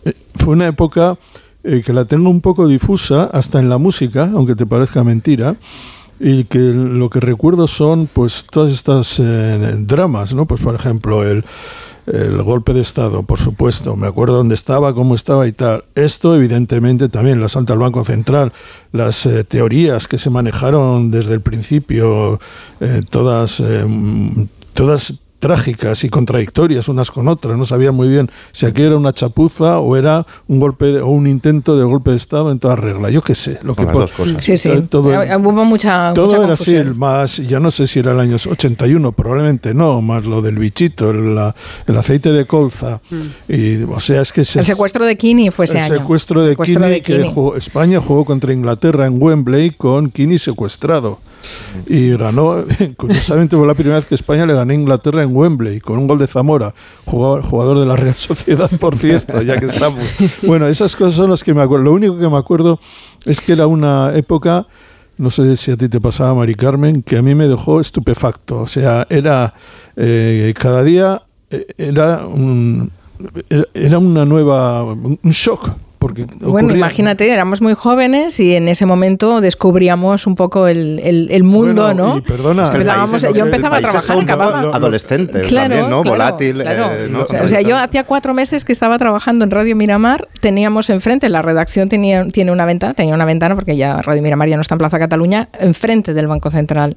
S7: eh, fue una época eh, que la tengo un poco difusa, hasta en la música, aunque te parezca mentira, y que lo que recuerdo son pues todas estas eh, dramas, ¿no? Pues por ejemplo el, el golpe de Estado, por supuesto, me acuerdo dónde estaba, cómo estaba y tal. Esto evidentemente también, la Santa al Banco Central, las eh, teorías que se manejaron desde el principio, eh, todas, eh, todas trágicas y contradictorias unas con otras. No sabían muy bien si aquí era una chapuza o era un golpe de- o un intento de golpe de Estado en toda regla. Yo qué sé. Lo que
S3: las dos cosas.
S1: Sí, sí.
S7: Todo,
S1: Eh, Hubo mucha,
S7: todo
S1: mucha
S7: era así, el más, ya no sé si era el año 81, probablemente no, más lo del bichito, el, la- el aceite de colza. Y, o sea, es que se,
S1: Mm. El secuestro de Kini fue ese
S7: el
S1: año.
S7: secuestro de
S1: Secuestro
S7: Kini,
S1: de
S7: que
S1: Kini.
S7: jugó- España jugó contra Inglaterra en Wembley con Kini secuestrado. Y ganó, *laughs* curiosamente fue la primera vez que España le ganó a Inglaterra en Wembley, con un gol de Zamora, jugador, jugador de la Real Sociedad, por cierto, ya que estamos. Bueno, esas cosas son las que me acuerdo. Lo único que me acuerdo es que era una época, no sé si a ti te pasaba, Mari Carmen, que a mí me dejó estupefacto. O sea, era eh, cada día eh, era un, era una nueva, un shock. Porque
S1: Bueno,
S7: ocurría-
S1: imagínate, éramos muy jóvenes y en ese momento descubríamos un poco el, el- el mundo,
S7: Bueno,
S1: ¿no?
S7: y perdona,
S1: Empezábamos-
S7: el país-
S1: yo
S7: el
S1: empezaba a trabajar, acababa.
S3: Adolescente
S1: Claro,
S3: también, ¿no?
S1: claro,
S3: Volátil.
S1: claro.
S3: eh, ¿no?
S1: O sea, yo hacía cuatro meses que estaba trabajando en Radio Miramar, teníamos enfrente, la redacción tenía, tiene una ventana, tenía una ventana porque ya Radio Miramar ya no está en Plaza Cataluña, enfrente del Banco Central.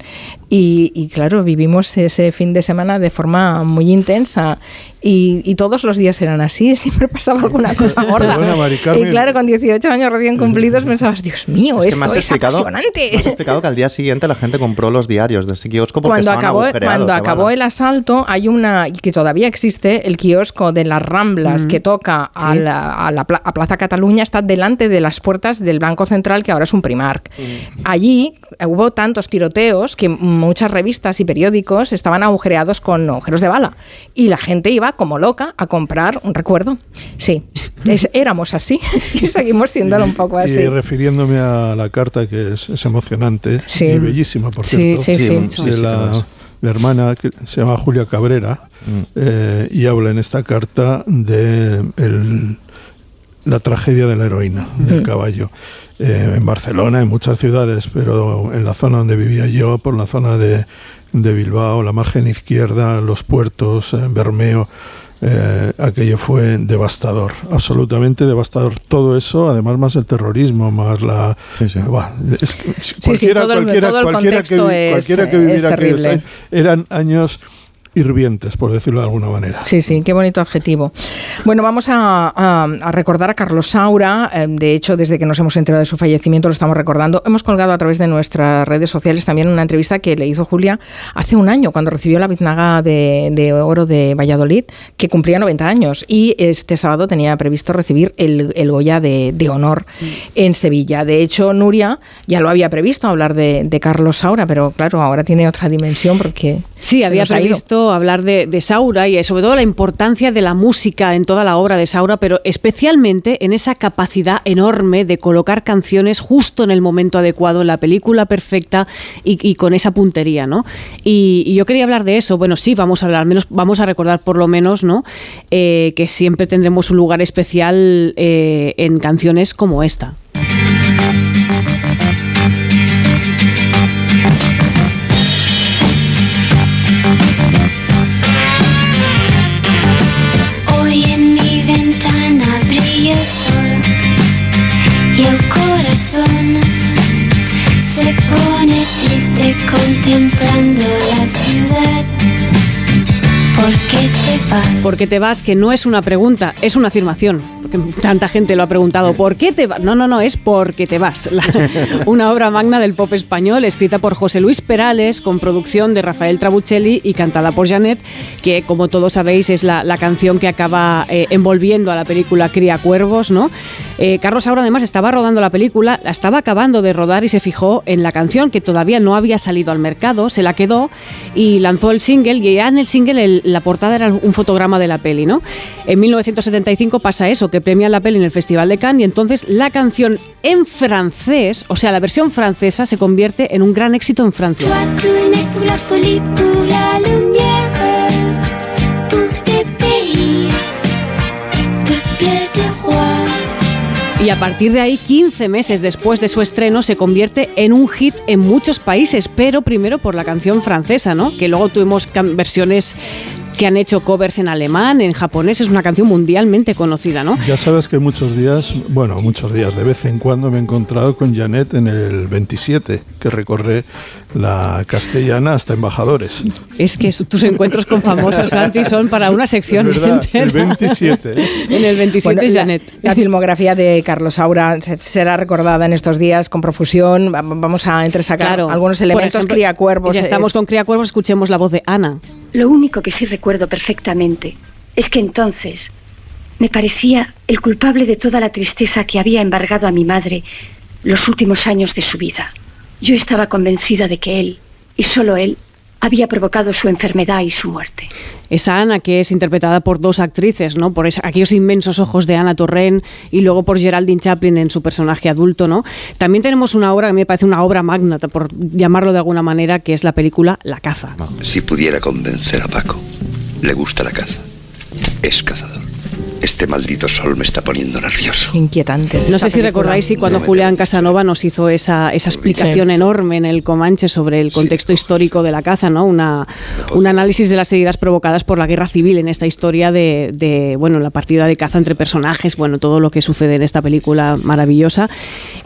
S1: Y, y claro, vivimos ese fin de semana de forma muy intensa y, y todos los días eran así, *laughs* siempre pasaba alguna cosa gorda.
S7: Perdona,
S1: y
S7: Carmen.
S1: claro, con 18 años recién cumplidos pensabas, Dios mío,
S3: Es que me has
S1: esto es
S3: explicado,
S1: apasionante.
S3: me has explicado que al día siguiente la gente compró los diarios de ese kiosco porque
S1: cuando
S3: estaban
S1: acabó, cuando
S3: de
S1: acabó el asalto, hay una, y que todavía existe, el kiosco de las Ramblas que toca a,
S8: Sí.
S1: la, a la pla- a Plaza Cataluña, está delante de las puertas del Banco Central, que ahora es un Primark. Allí hubo tantos tiroteos que muchas revistas y periódicos estaban agujereados con agujeros de bala. Y la gente iba como loca a comprar un recuerdo. Sí, es- éramos así *laughs* y seguimos siéndolo un poco así.
S7: Y refiriéndome a la carta que es, es emocionante
S1: Sí.
S7: y bellísima, por
S1: Sí,
S7: cierto.
S1: sí, sí. Sí,
S7: de la, la hermana que se llama Julia Cabrera eh, y habla en esta carta de el- la tragedia de la heroína, del
S8: Mm.
S7: caballo. Eh, en Barcelona, en muchas ciudades, pero en la zona donde vivía yo, por la zona de, de Bilbao, la margen izquierda, los puertos, eh, Bermeo, eh, aquello fue devastador, absolutamente devastador. Todo eso, además más el terrorismo, más la... Buah, es que cualquiera,
S1: todo el-
S7: cualquiera,
S1: todo el
S7: cualquiera que,
S1: es-
S7: cualquiera que viviera aquellos años, eran años hirvientes, por decirlo de alguna manera.
S1: Sí, sí, qué bonito adjetivo. Bueno, vamos a, a- a recordar a Carlos Saura. eh, De hecho, desde que nos hemos enterado de su fallecimiento lo estamos recordando. Hemos colgado a través de nuestras redes sociales también una entrevista que le hizo Julia hace un año, cuando recibió la biznaga de, de oro de Valladolid, que cumplía 90 años. Y este sábado tenía previsto recibir el, el Goya de, de honor en Sevilla. De hecho, Nuria ya lo había previsto hablar de, de Carlos Saura, pero claro, ahora tiene otra dimensión porque...
S8: Sí, había
S1: nos
S8: hablar de, Saura y eh, sobre todo la importancia de la música en toda la obra de Saura, pero especialmente en esa capacidad enorme de colocar canciones justo en el momento adecuado, en la película perfecta y, con esa puntería, ¿no? Y, y yo quería hablar de eso. Bueno, sí, vamos a hablar, al menos vamos a recordar por lo menos, ¿no? Eh, que siempre tendremos un lugar especial eh, en canciones como esta.
S33: Se pone triste contemplando la ciudad. ¿Por qué te vas?
S8: ¿Por qué te vas? Que no es una pregunta, es una afirmación. Porque tanta gente lo ha preguntado. ¿Por qué te vas? No, no, no, es porque te vas. La- *laughs* una obra magna del pop español, escrita por José Luis Perales, con producción de Rafael Trabuccelli y cantada por Janet, que como todos sabéis es la, la canción que acaba eh, envolviendo a la película Cría Cuervos, ¿no? Eh, Carlos Saura además estaba rodando la película, la estaba acabando de rodar y se fijó en la canción que todavía no había salido al mercado, se la quedó y lanzó el single y ya en el single el- la portada era un fotograma de la peli, ¿no? En 1975 pasa eso, que premian la peli en el Festival de Cannes y entonces la canción en francés, o sea, la versión francesa se convierte en un gran éxito en Francia. Y a partir de ahí, 15 meses después de su estreno, se convierte en un hit en muchos países, pero primero por la canción francesa, ¿no? Que luego tuvimos versiones que han hecho covers en alemán, en japonés, es una canción mundialmente conocida, ¿no?
S30: Ya sabes que muchos días, bueno, muchos días, de vez en cuando me he encontrado con Janet en el 27, que recorre la castellana hasta embajadores.
S8: Es que tus encuentros con famosos, Santi, son para una sección
S30: Es verdad,
S8: entera.
S30: el 27.
S8: En el 27
S1: Bueno, la-
S8: Janet.
S1: La, filmografía de Carlos Saura se- será recordada en estos días con profusión. Va- Vamos a entresacar
S8: Claro.
S1: algunos
S8: Por
S1: elementos.
S8: ejemplo,
S1: Criacuervos.
S8: Ya estamos
S1: es-
S8: con Criacuervos, escuchemos la voz de Ana.
S27: Lo único que sí recuerdo perfectamente es que entonces me parecía el culpable de toda la tristeza que había embargado a mi madre los últimos años de su vida. Yo estaba convencida de que él, y solo él, había provocado su enfermedad y su muerte.
S8: Esa Ana que es interpretada por dos actrices, ¿no? Por esa- aquellos inmensos ojos de Ana Torren y luego por Geraldine Chaplin en su personaje adulto, ¿no? También tenemos una obra que me parece una obra magna, por llamarlo de alguna manera, que es la película La caza.
S34: Si pudiera convencer a Paco, le gusta la caza. Es cazador. Este maldito sol me está poniendo nervioso.
S1: Inquietantes.
S8: No sé si
S1: película.
S8: recordáis si cuando Julián Casanova nos hizo esa, esa explicación
S1: Sí.
S8: enorme en el Comanche sobre el contexto histórico de la caza, ¿no? Una, un análisis de las heridas provocadas por la guerra civil en esta historia de, de, bueno, la partida de caza entre personajes, bueno, todo lo que sucede en esta película maravillosa.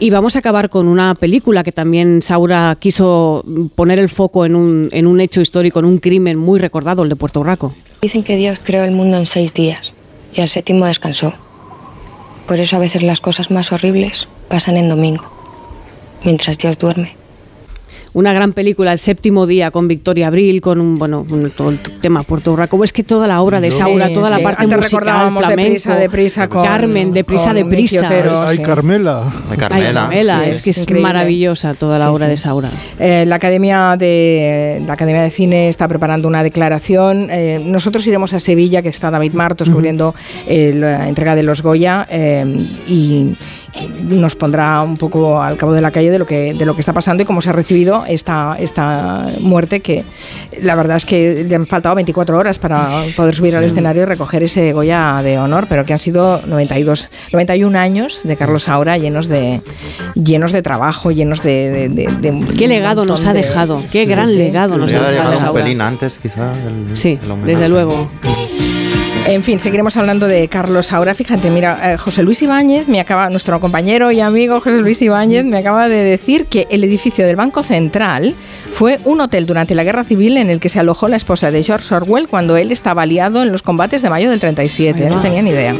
S8: Y vamos a acabar con una película que también Saura quiso poner el foco en un, en un hecho histórico, en un crimen muy recordado, el de Puerto Rico.
S35: Dicen que Dios creó el mundo en seis días y al séptimo descansó. Por eso a veces las cosas más horribles pasan en domingo, mientras Dios duerme.
S8: Una gran película, El séptimo día, con Victoria Abril, con un, bueno, un- todo el tema Puerto Rico. Es que toda la obra de
S1: Sí,
S8: Saura, toda la parte
S1: Antes
S8: musical,
S1: recordábamos
S8: flamenco,
S1: Deprisa, Deprisa con-
S8: Carmen, deprisa,
S1: con
S8: deprisa.
S1: Otero,
S30: Ay,
S1: sí.
S30: Carmela.
S8: Ay, Carmela, es que es
S1: increíble.
S8: maravillosa toda la
S1: Sí,
S8: obra
S1: sí.
S8: de Saura.
S1: Eh, la Academia de la Academia de Cine está preparando una declaración. Eh, nosotros iremos a Sevilla, que está David Martos cubriendo eh, la entrega de los Goya eh, y nos pondrá un poco al cabo de la calle de lo que de lo que está pasando y cómo se ha recibido esta esta muerte que la verdad es que le han faltado 24 horas para poder subir al escenario y recoger ese Goya de honor, pero que han sido 92 91 años de Carlos Saura llenos de llenos de trabajo, llenos de, de- de- de
S8: Qué legado nos ha
S1: de-
S8: dejado, qué
S1: Sí,
S8: gran
S1: sí.
S8: legado nos ha dejado Saura.
S3: pelín antes, quizá. el-
S8: Sí,
S3: el
S8: desde luego.
S1: En fin, seguiremos hablando de Carlos Saura. Fíjate, mira, eh, José Luis Ibáñez, me acaba, nuestro compañero y amigo José Luis Ibáñez, me acaba de decir que el edificio del Banco Central fue un hotel durante la Guerra Civil en el que se alojó la esposa de George Orwell cuando él estaba aliado en los combates de mayo del 37. No tenía ni idea.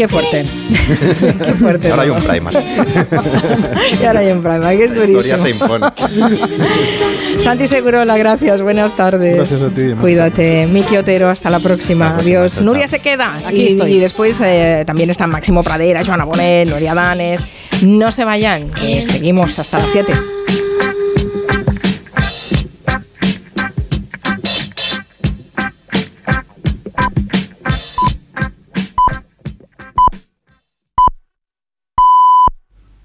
S1: Qué fuerte. *laughs* Qué fuerte.
S3: Ahora hay un Primark.
S1: y ahora hay un Primark, que es
S3: La historia
S1: durísimo.
S3: se impone. *laughs*
S1: Santi Segurola, gracias, buenas tardes.
S30: Gracias a ti.
S1: Cuídate. Miki Otero, hasta la próxima.
S3: Hasta la próxima,
S1: Adiós.
S3: chao,
S1: Nuria se queda.
S8: Aquí
S1: y,
S8: estoy.
S1: y después eh, también están Máximo Pradera, Joana Bonet, Nuria Danes. No se vayan, eh, seguimos hasta las 7.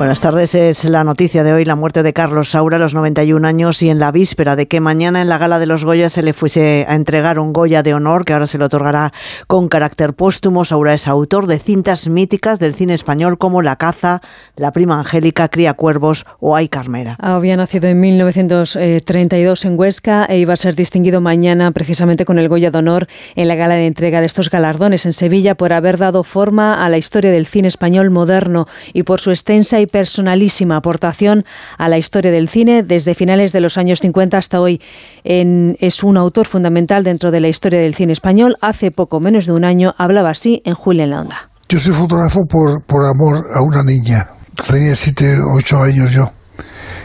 S36: Buenas tardes, es la noticia de hoy, la muerte de Carlos Saura a los 91 años y en la víspera de que mañana en la gala de los Goya se le fuese a entregar un Goya de honor que ahora se le otorgará con carácter póstumo. Saura es autor de cintas míticas del cine español como La caza, La prima angélica, Cría cuervos o Ay Carmera.
S37: Había nacido en 1932 en Huesca e iba a ser distinguido mañana precisamente con el Goya de Honor en la gala de entrega de estos galardones en Sevilla por haber dado forma a la historia del cine español moderno y por su extensa y personalísima aportación a la historia del cine desde finales de los años 50 hasta hoy. En- es un autor fundamental dentro de la historia del cine español. Hace poco menos de un año hablaba así en Julia en la Onda.
S38: Yo soy fotógrafo por, por amor a una niña. Tenía 7, 8 años yo.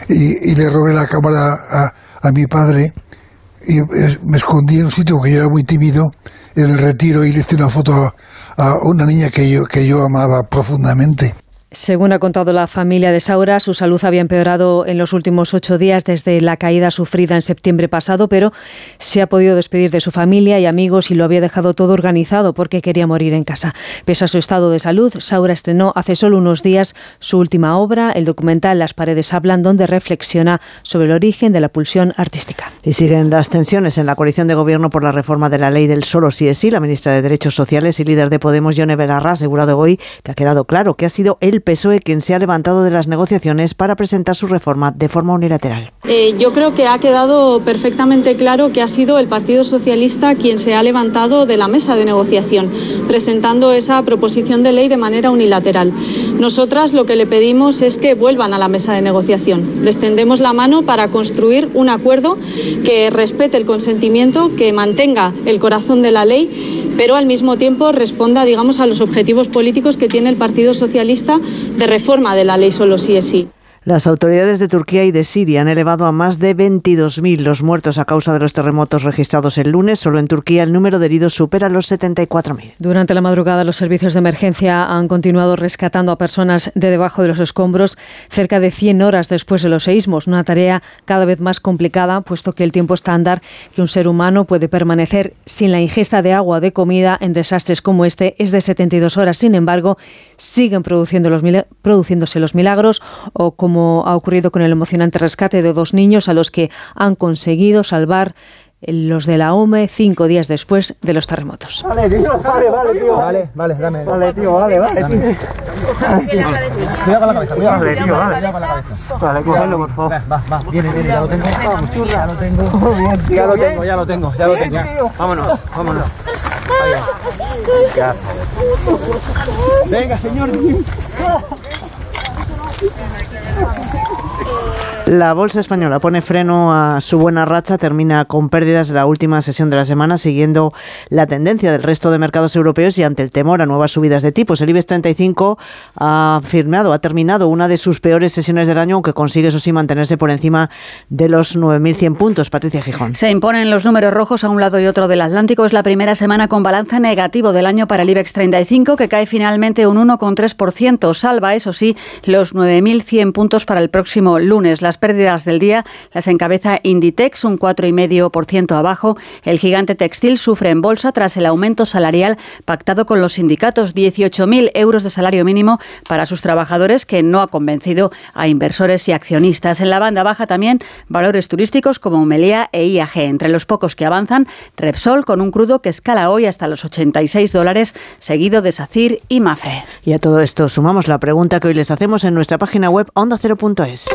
S38: Y, le robé la cámara a, a mi padre y eh, me escondí en un sitio que yo era muy tímido, en el retiro, y le hice una foto a, a una niña que yo, que yo amaba profundamente.
S37: Según ha contado la familia de Saura, su salud había empeorado en los últimos ocho días desde la caída sufrida en septiembre pasado, pero se ha podido despedir de su familia y amigos y lo había dejado todo organizado porque quería morir en casa. Pese a su estado de salud, Saura estrenó hace solo unos días su última obra, el documental Las paredes hablan, donde reflexiona sobre el origen de la pulsión artística.
S36: Y siguen las tensiones en la coalición de gobierno por la reforma de la ley del solo sí es sí. La ministra de Derechos Sociales y líder de Podemos, Yone Belarra, ha asegurado hoy que ha quedado claro que ha sido el PSOE quien se ha levantado de las negociaciones para presentar su reforma de forma unilateral.
S39: Eh, yo creo que ha quedado perfectamente claro que ha sido el Partido Socialista quien se ha levantado de la mesa de negociación, presentando esa proposición de ley de manera unilateral. Nosotras lo que le pedimos es que vuelvan a la mesa de negociación. Les tendemos la mano para construir un acuerdo que respete el consentimiento, que mantenga el corazón de la ley, pero al mismo tiempo responda, digamos, a los objetivos políticos que tiene el Partido Socialista de reforma de la ley solo sí es sí.
S36: Las autoridades de Turquía y de Siria han elevado a más de 22.000 los muertos a causa de los terremotos registrados el lunes. Solo en Turquía el número de heridos supera los 74.000.
S37: Durante la madrugada los servicios de emergencia han continuado rescatando a personas de debajo de los escombros cerca de 100 horas después de los seísmos. Una tarea cada vez más complicada puesto que el tiempo estándar que un ser humano puede permanecer sin la ingesta de agua de comida en desastres como este es de 72 horas. Sin embargo, siguen produciendo los, produciéndose los milagros o como como ha ocurrido con el emocionante rescate de dos niños a los que han conseguido salvar los de la OME cinco días después de los terremotos.
S40: Vale, tío, vale, vale, tío. Vale, vale, dame. Vale, tío, vale, vale, tío. Cuidado con la cabeza, cuidado. Vale, tío, vale. Cuidado con la cabeza. Vale, cógelo, por favor. Va, va, viene, viene, ya lo tengo. Ya lo tengo. Ya lo tengo, ya lo tengo, ya lo tengo. Vámonos, vámonos. Venga, señor. Thank you.
S36: La bolsa española pone freno a su buena racha, termina con pérdidas de la última sesión de la semana, siguiendo la tendencia del resto de mercados europeos y ante el temor a nuevas subidas de tipos. El IBEX 35 ha firmado, ha terminado una de sus peores sesiones del año, aunque consigue, eso sí, mantenerse por encima de los 9.100 puntos. Patricia Gijón.
S41: Se imponen los números rojos a un lado y otro del Atlántico. Es la primera semana con balance negativo del año para el IBEX 35, que cae finalmente un 1,3%. Salva, eso sí, los 9.100 puntos para el próximo lunes. Las pérdidas del día las encabeza Inditex, un 4,5% abajo. El gigante textil sufre en bolsa tras el aumento salarial pactado con los sindicatos, 18.000 euros de salario mínimo para sus trabajadores, que no ha convencido a inversores y accionistas. En la banda baja también valores turísticos como Humelía e IAG. Entre los pocos que avanzan, Repsol con un crudo que escala hoy hasta los 86 dólares, seguido de SACIR y Mafre.
S36: Y a todo esto sumamos la pregunta que hoy les hacemos en nuestra página web ondacero.es.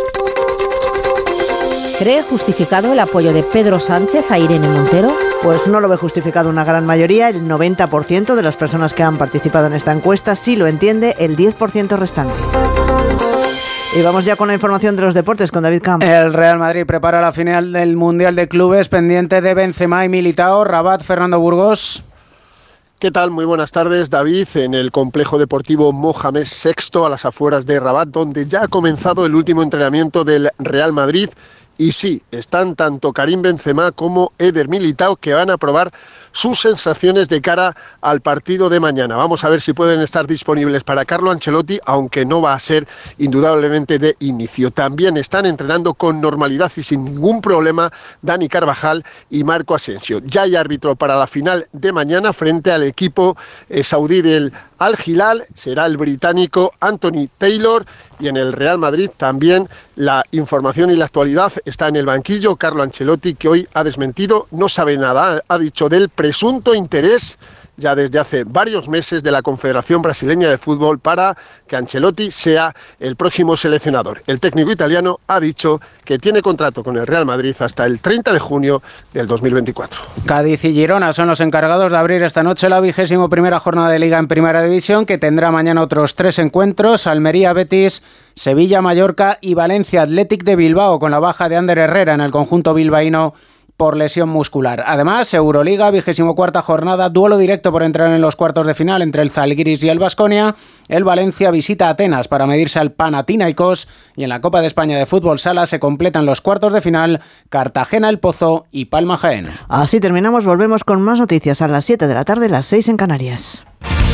S42: ¿Cree justificado el apoyo de Pedro Sánchez a Irene Montero?
S36: Pues no lo ve justificado una gran mayoría. El 90% de las personas que han participado en esta encuesta sí lo entiende, el 10% restante. Y vamos ya con la información de los deportes con David Camp.
S43: El Real Madrid prepara la final del Mundial de Clubes pendiente de Benzema y Militao. Rabat, Fernando Burgos.
S44: ¿Qué tal? Muy buenas tardes, David, en el complejo deportivo Mohamed VI a las afueras de Rabat, donde ya ha comenzado el último entrenamiento del Real Madrid y sí, están tanto Karim Benzema como Eder Militao que van a probar sus sensaciones de cara al partido de mañana. Vamos a ver si pueden estar disponibles para Carlo Ancelotti, aunque no va a ser indudablemente de inicio. También están entrenando con normalidad y sin ningún problema Dani Carvajal y Marco Asensio. Ya hay árbitro para la final de mañana frente al equipo eh, saudí del Al Hilal, será el británico Anthony Taylor y en el Real Madrid también la información y la actualidad está en el banquillo Carlo Ancelotti que hoy ha desmentido, no sabe nada, ha dicho del presunto interés ya desde hace varios meses de la Confederación Brasileña de Fútbol para que Ancelotti sea el próximo seleccionador. El técnico italiano ha dicho que tiene contrato con el Real Madrid hasta el 30 de junio del 2024.
S43: Cádiz y Girona son los encargados de abrir esta noche la vigésimo primera jornada de Liga en Primera División, que tendrá mañana otros tres encuentros: Almería, Betis, Sevilla, Mallorca y Valencia Athletic de Bilbao, con la baja de Ander Herrera en el conjunto bilbaíno por lesión muscular. Además, Euroliga, vigésimo cuarta jornada, duelo directo por entrar en los cuartos de final entre el Zalgiris y el Vasconia. El Valencia visita Atenas para medirse al Panathinaikos y en la Copa de España de Fútbol Sala se completan los cuartos de final Cartagena, El Pozo y Palma Jaén.
S36: Así terminamos, volvemos con más noticias a las 7 de la tarde, las 6 en Canarias.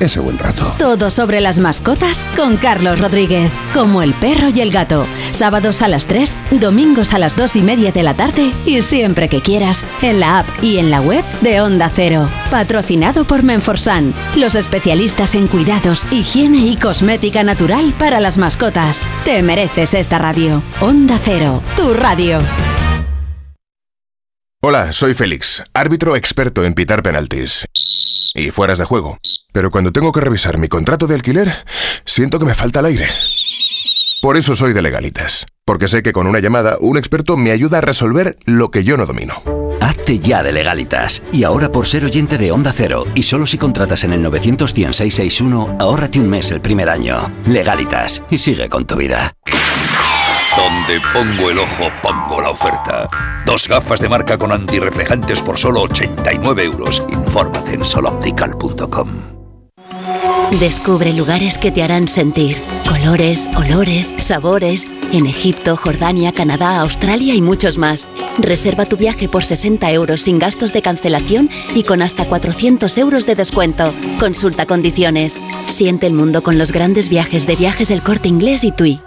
S45: ese buen rato.
S11: Todo sobre las mascotas con Carlos Rodríguez, como el perro y el gato. Sábados a las 3, domingos a las 2 y media de la tarde y siempre que quieras, en la app y en la web de Onda Cero. Patrocinado por Menforsan, los especialistas en cuidados, higiene y cosmética natural para las mascotas. Te mereces esta radio. Onda Cero, tu radio.
S46: Hola, soy Félix, árbitro experto en pitar penaltis y fueras de juego. Pero cuando tengo que revisar mi contrato de alquiler, siento que me falta el aire. Por eso soy de legalitas, porque sé que con una llamada un experto me ayuda a resolver lo que yo no domino.
S47: Hazte ya de legalitas. Y ahora por ser oyente de Onda Cero, y solo si contratas en el 91661, ahórrate un mes el primer año. Legalitas, y sigue con tu vida.
S48: Donde pongo el ojo, pongo la oferta. Dos gafas de marca con antirreflejantes por solo 89 euros. Infórmate en soloptical.com.
S11: Descubre lugares que te harán sentir. Colores, olores, sabores. En Egipto, Jordania, Canadá, Australia y muchos más. Reserva tu viaje por 60 euros sin gastos de cancelación y con hasta 400 euros de descuento. Consulta condiciones. Siente el mundo con los grandes viajes de viajes del corte inglés y TUI.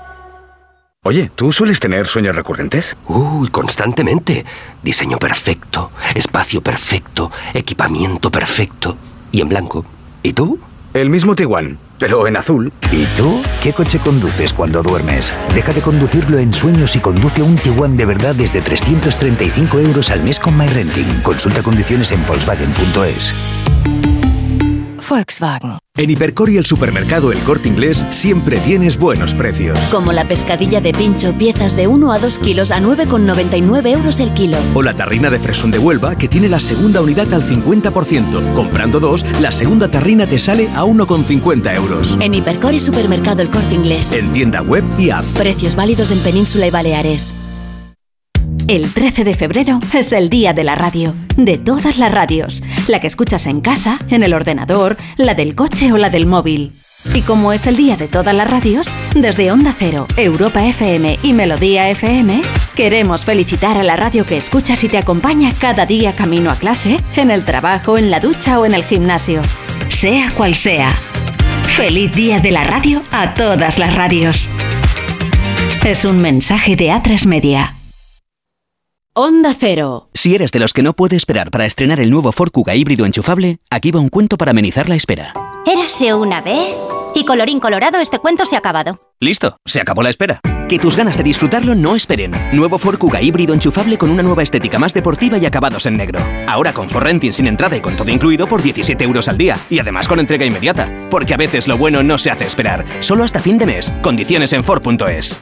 S49: Oye, ¿tú sueles tener sueños recurrentes?
S50: Uy, constantemente. Diseño perfecto, espacio perfecto, equipamiento perfecto. Y en blanco. ¿Y tú?
S49: El mismo Tiguan, pero en azul.
S51: ¿Y tú? ¿Qué coche conduces cuando duermes? Deja de conducirlo en sueños y conduce un Tiguan de verdad desde 335 euros al mes con MyRenting. Consulta condiciones en Volkswagen.es.
S11: Volkswagen.
S52: En Hipercor y el supermercado El Corte Inglés siempre tienes buenos precios.
S11: Como la pescadilla de pincho, piezas de 1 a 2 kilos a 9,99 euros el kilo.
S52: O la tarrina de fresón de Huelva que tiene la segunda unidad al 50%. Comprando dos, la segunda tarrina te sale a 1,50 euros.
S11: En Hipercor y supermercado El Corte Inglés.
S52: En tienda web y app.
S11: Precios válidos en Península y Baleares. El 13 de febrero es el día de la radio, de todas las radios, la que escuchas en casa, en el ordenador, la del coche o la del móvil. Y como es el día de todas las radios, desde Onda Cero, Europa FM y Melodía FM, queremos felicitar a la radio que escuchas y te acompaña cada día camino a clase, en el trabajo, en la ducha o en el gimnasio. Sea cual sea. Feliz día de la radio a todas las radios. Es un mensaje de A3 Media. Onda Cero.
S53: Si eres de los que no puede esperar para estrenar el nuevo Ford Kuga híbrido enchufable, aquí va un cuento para amenizar la espera.
S54: Érase una vez. Y colorín colorado, este cuento se ha acabado.
S53: Listo, se acabó la espera. Que tus ganas de disfrutarlo no esperen. Nuevo Ford Kuga híbrido enchufable con una nueva estética más deportiva y acabados en negro. Ahora con Ford Renting sin entrada y con todo incluido por 17 euros al día. Y además con entrega inmediata. Porque a veces lo bueno no se hace esperar. Solo hasta fin de mes. Condiciones en Ford.es.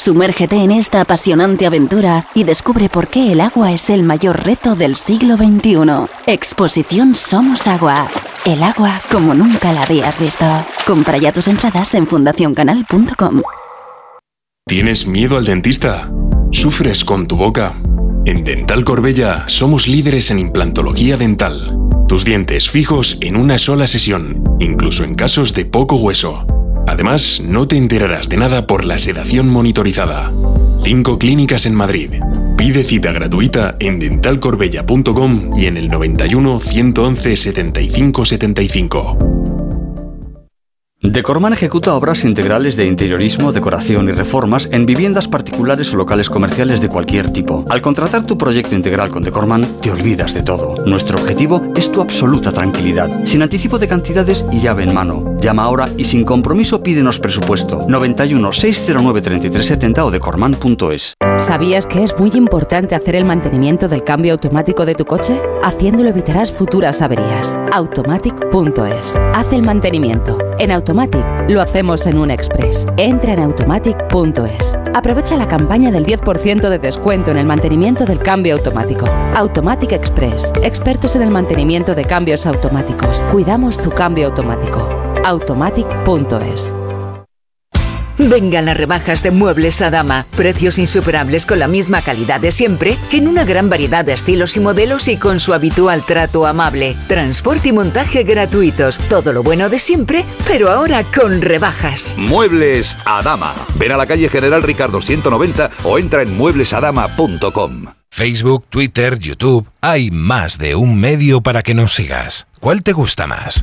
S11: Sumérgete en esta apasionante aventura y descubre por qué el agua es el mayor reto del siglo XXI. Exposición Somos Agua. El agua como nunca la habías visto. Compra ya tus entradas en fundacioncanal.com.
S55: ¿Tienes miedo al dentista? ¿Sufres con tu boca? En Dental Corbella somos líderes en implantología dental. Tus dientes fijos en una sola sesión, incluso en casos de poco hueso. Además, no te enterarás de nada por la sedación monitorizada. Cinco clínicas en Madrid. Pide cita gratuita en dentalcorbella.com y en el 91 111 75 75.
S23: Decorman ejecuta obras integrales de interiorismo, decoración y reformas en viviendas particulares o locales comerciales de cualquier tipo. Al contratar tu proyecto integral con Decorman, te olvidas de todo. Nuestro objetivo es tu absoluta tranquilidad, sin anticipo de cantidades y llave en mano. Llama ahora y sin compromiso pídenos presupuesto 91 609 3370 o decorman.es.
S56: ¿Sabías que es muy importante hacer el mantenimiento del cambio automático de tu coche? Haciéndolo evitarás futuras averías. Automatic.es. Haz el mantenimiento. En Lo hacemos en un express. Entra en automatic.es. Aprovecha la campaña del 10% de descuento en el mantenimiento del cambio automático. Automatic Express. Expertos en el mantenimiento de cambios automáticos. Cuidamos tu cambio automático. Automatic.es.
S11: Vengan las rebajas de Muebles a Dama. Precios insuperables con la misma calidad de siempre, en una gran variedad de estilos y modelos y con su habitual trato amable. Transporte y montaje gratuitos. Todo lo bueno de siempre, pero ahora con rebajas.
S45: Muebles a Dama. Ven a la calle General Ricardo 190 o entra en mueblesadama.com.
S57: Facebook, Twitter, YouTube. Hay más de un medio para que nos sigas. ¿Cuál te gusta más?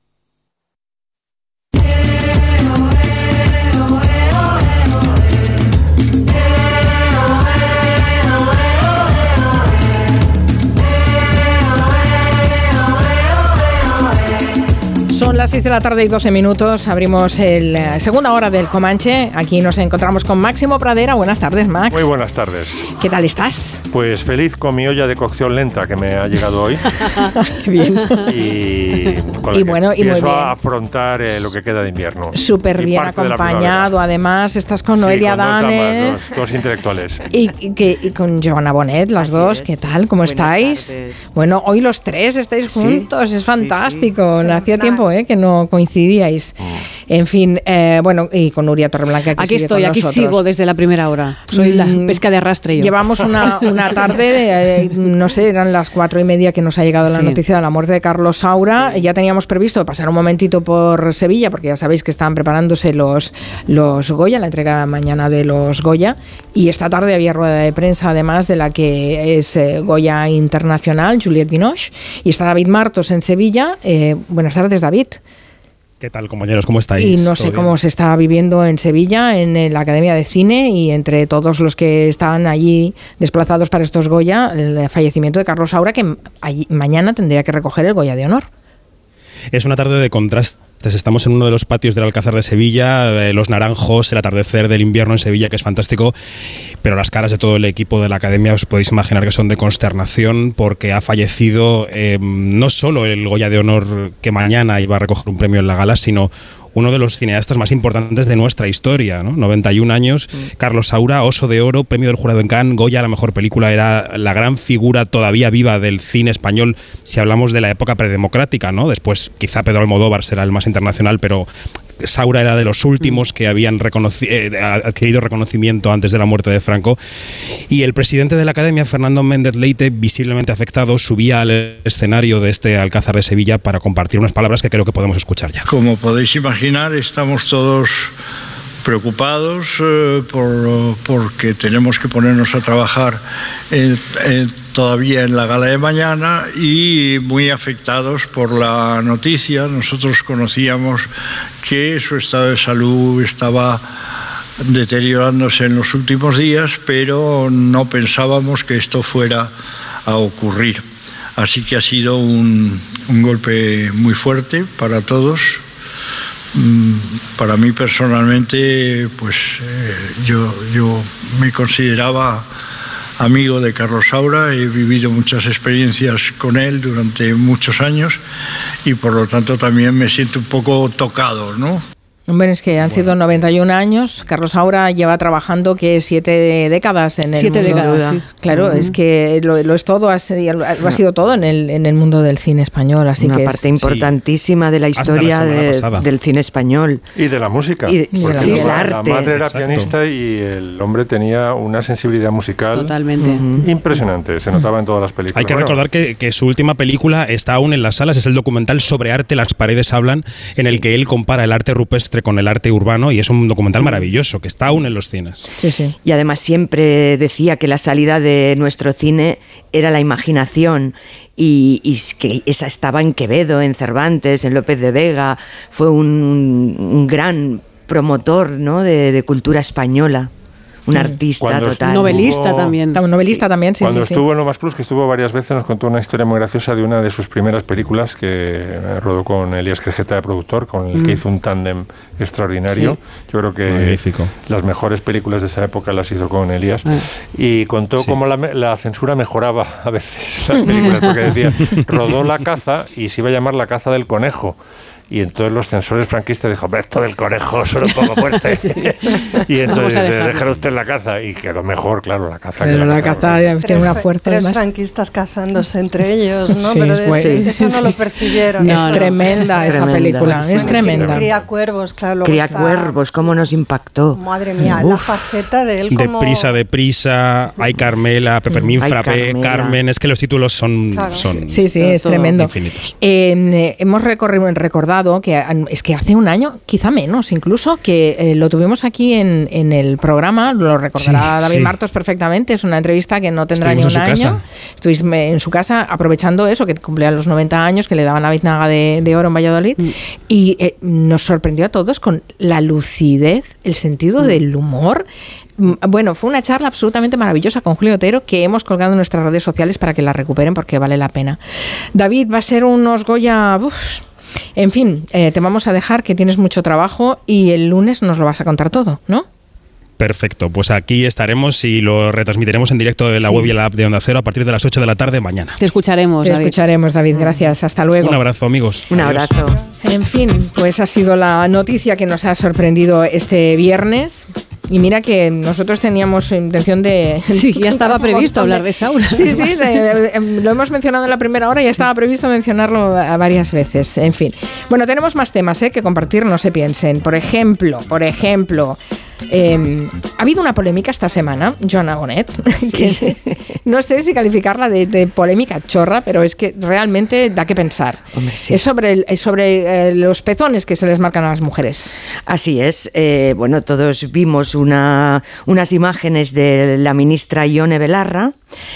S1: Son las 6 de la tarde y 12 minutos. Abrimos la segunda hora del Comanche. Aquí nos encontramos con Máximo Pradera. Buenas tardes, Max.
S58: Muy buenas tardes.
S1: ¿Qué tal estás?
S58: Pues feliz con mi olla de cocción lenta que me ha llegado hoy. *laughs*
S1: Qué bien.
S58: Y, con la
S1: Y
S58: que
S1: bueno, y muy bien.
S58: afrontar eh, lo que queda de invierno.
S1: Súper bien acompañado. Además, estás con
S58: primavera. Sí,
S1: Noelia
S58: con dos damas,
S1: Danes.
S58: dos, dos intelectuales.
S1: Y, y que, y con Joana Bonet, las dos, ¿qué tal? ¿Cómo estáis? Bueno, hoy los tres estáis
S58: Sí,
S1: juntos, es fantástico. Hacía tiempo ¿eh? que no coincidíais.
S58: Mm.
S1: En fin, eh, bueno, y con Nuria Torreblanca. Que
S8: Aquí
S1: sigue
S8: estoy,
S1: con
S8: aquí
S1: nosotros.
S8: sigo desde la primera hora. Soy la
S1: Mm,
S8: pesca de arrastre yo.
S1: Llevamos una, *laughs* una tarde, de, eh, no sé, eran las cuatro y media que nos ha llegado la
S8: Sí.
S1: noticia de la muerte de Carlos Saura. Ya teníamos previsto pasar un momentito por Sevilla, porque ya sabéis que están preparándose los, los Goya, la entrega mañana de los Goya. Y esta tarde había rueda de prensa, además, de la que es eh, Goya Internacional, Juliette Binoche. Y está David Martos en Sevilla. Eh, buenas tardes, David.
S59: ¿Qué tal, compañeros? ¿Cómo estáis?
S1: Y no
S59: ¿Todo
S1: sé
S59: bien?
S1: cómo se está viviendo en Sevilla, en, la Academia de Cine, y entre todos los que están allí desplazados para estos Goya, el fallecimiento de Carlos Saura, que allí- mañana tendría que recoger el Goya de Honor.
S59: Es una tarde de Estamos en uno de los patios del Alcázar de Sevilla, eh, los naranjos, el atardecer del invierno en Sevilla, que es fantástico, pero las caras de todo el equipo de la academia os podéis imaginar que son de consternación porque ha fallecido eh, no solo el Goya de Honor que mañana iba a recoger un premio en la gala, sino uno de los cineastas más importantes de nuestra historia, ¿no? 91 años, Carlos Saura, Oso de Oro, premio del jurado en Cannes, Goya, la mejor película, era la gran figura todavía viva del cine español, si hablamos de la época predemocrática, ¿no? Después quizá Pedro Almodóvar será el más internacional, pero Saura era de los últimos que habían reconoci- eh, adquirido reconocimiento antes de la muerte de Franco. Y el presidente de la Academia, Fernando Méndez Leite, visiblemente afectado, subía al escenario de este Alcázar de Sevilla para compartir unas palabras que creo que podemos escuchar ya.
S60: Como podéis imaginar, estamos todos preocupados eh, por, porque tenemos que ponernos a trabajar eh, eh, todavía en la gala de mañana y muy afectados por la noticia. Nosotros conocíamos que su estado de salud estaba deteriorándose en los últimos días, pero no pensábamos que esto fuera a ocurrir. Así que ha sido un, un golpe muy fuerte para todos. Mm, Para mí personalmente, pues eh, yo, yo me consideraba amigo de Carlos Saura, he vivido muchas experiencias con él durante muchos años y por lo tanto también me siento un poco tocado, ¿no?
S1: Hombre, es que han sido 91 años. Carlos Saura lleva trabajando que siete décadas en el
S8: Siete
S1: mundo.
S8: décadas, sí.
S1: Claro,
S8: Ujú.
S1: es que lo, lo es todo, ha sido, lo ha sido todo en el, en el mundo del cine español. Así
S61: Una
S1: que es-
S61: parte importantísima de la
S58: la
S61: historia
S58: semana
S61: de- del cine español.
S58: Y de la música.
S61: Y de-
S58: Porque
S61: sí,
S58: la,
S61: arte.
S58: la madre era
S61: Exacto.
S58: pianista y el hombre tenía una sensibilidad musical
S8: Totalmente.
S58: impresionante. Se notaba en todas las películas.
S59: Hay que
S58: Bueno,
S59: recordar que, que su última película está aún en las salas, es el documental sobre arte, Las paredes hablan, en el que él compara el arte rupestre con el arte urbano y es un documental maravilloso que está aún en los cines.
S61: Y además siempre decía que la salida de nuestro cine era la imaginación y, que esa estaba en Quevedo, en Cervantes, en López de Vega. Fue un, un gran promotor ¿no? de, de cultura española. Un artista
S58: Cuando
S61: total.
S8: Novelista
S58: estuvo-
S8: también.
S1: Un novelista también, sí,
S58: Cuando
S1: sí, sí.
S58: estuvo en Lo Más Plus, que estuvo varias veces, nos contó una historia muy graciosa de una de sus primeras películas que eh, rodó con Elías Crejeta de productor, con el que
S59: Mm.
S58: hizo un tándem extraordinario. Yo creo que
S59: Magnífico.
S58: las mejores películas de esa época las hizo con Elías.
S59: Ah.
S58: Y contó
S59: Sí.
S58: cómo la, la censura mejoraba a veces las películas, porque decía, rodó la caza y se iba a llamar la caza del conejo. Y entonces los censores franquistas dijo, "Hombre, esto del conejo suena un poco fuerte. *laughs* y
S8: Vamos
S58: entonces dejar usted la caza. Y quedó mejor, claro, la caza. que
S1: Pero la
S58: caza
S1: caza ya tiene una fuerza
S62: Tres
S1: además.
S62: franquistas cazándose entre ellos, ¿no?
S1: Sí,
S62: Pero
S1: es
S62: de-
S1: bueno.
S62: eso no lo
S1: Sí, sí.
S62: percibieron.
S1: Es tremenda esa
S61: Tremenda.
S1: película, es
S61: Bueno,
S1: tremenda.
S62: Cría cuervos, claro. luego
S61: Cría
S62: está-
S61: cuervos, cómo nos impactó.
S62: Madre mía, la
S61: Uf.
S62: faceta de él como...
S59: Deprisa, deprisa, hay Carmela, Peppermint
S61: Ay,
S59: Frappé. Carmen, es que los títulos son,
S62: Claro.
S59: son
S1: Sí, sí, es
S59: todo
S1: tremendo.
S59: infinitos.
S1: Eh, hemos recorrido, recordado que es que hace un año, quizá menos incluso, que eh, lo tuvimos aquí en, en el programa, lo recordará
S59: Sí,
S1: David
S59: sí.
S1: Martos perfectamente, es una entrevista que no tendrá
S59: Estuvimos
S1: ni un año.
S59: casa.
S1: Estuviste en su casa aprovechando eso, que cumplía los 90 años, que le daban la biznaga de, de oro en Valladolid,
S59: Mm.
S1: y eh, nos sorprendió a todos con la lucidez, el
S59: Mm.
S1: sentido del humor. Mm, Bueno, fue una charla absolutamente maravillosa con Julio Otero que hemos colgado en nuestras redes sociales para que la recuperen porque vale la pena. David, va a ser unos Goya... uf. En fin, eh, te vamos a dejar que tienes mucho trabajo y el lunes nos lo vas a contar todo, ¿no?
S59: Perfecto, pues aquí estaremos y lo retransmitiremos en directo en la
S8: Sí.
S59: web y en la app de Onda Cero a partir de las 8 de la tarde mañana.
S8: Te escucharemos,
S1: Te
S8: David.
S1: escucharemos, David. Gracias. Hasta luego.
S59: Un abrazo, amigos.
S61: Un
S59: Adiós.
S61: abrazo.
S1: En fin, pues ha sido la noticia que nos ha sorprendido este viernes. Y mira que nosotros teníamos intención de...
S8: Sí, ya *laughs* estaba previsto hablar de Saura.
S1: Sí, sí, eh, eh, lo hemos mencionado en la primera hora y ya estaba previsto mencionarlo varias veces. En fin. Bueno, tenemos más temas eh, que compartir, no se piensen. Por ejemplo, por ejemplo, eh, ha habido una polémica esta semana, Joana Bonet, *laughs* que no sé si calificarla de, de polémica chorra, pero es que realmente da que pensar.
S61: Hombre, sí.
S1: Es sobre, el- es sobre eh, los pezones que se les marcan a las mujeres.
S61: Así es. eh, bueno, todos vimos una- unas imágenes de la ministra Ione Belarra,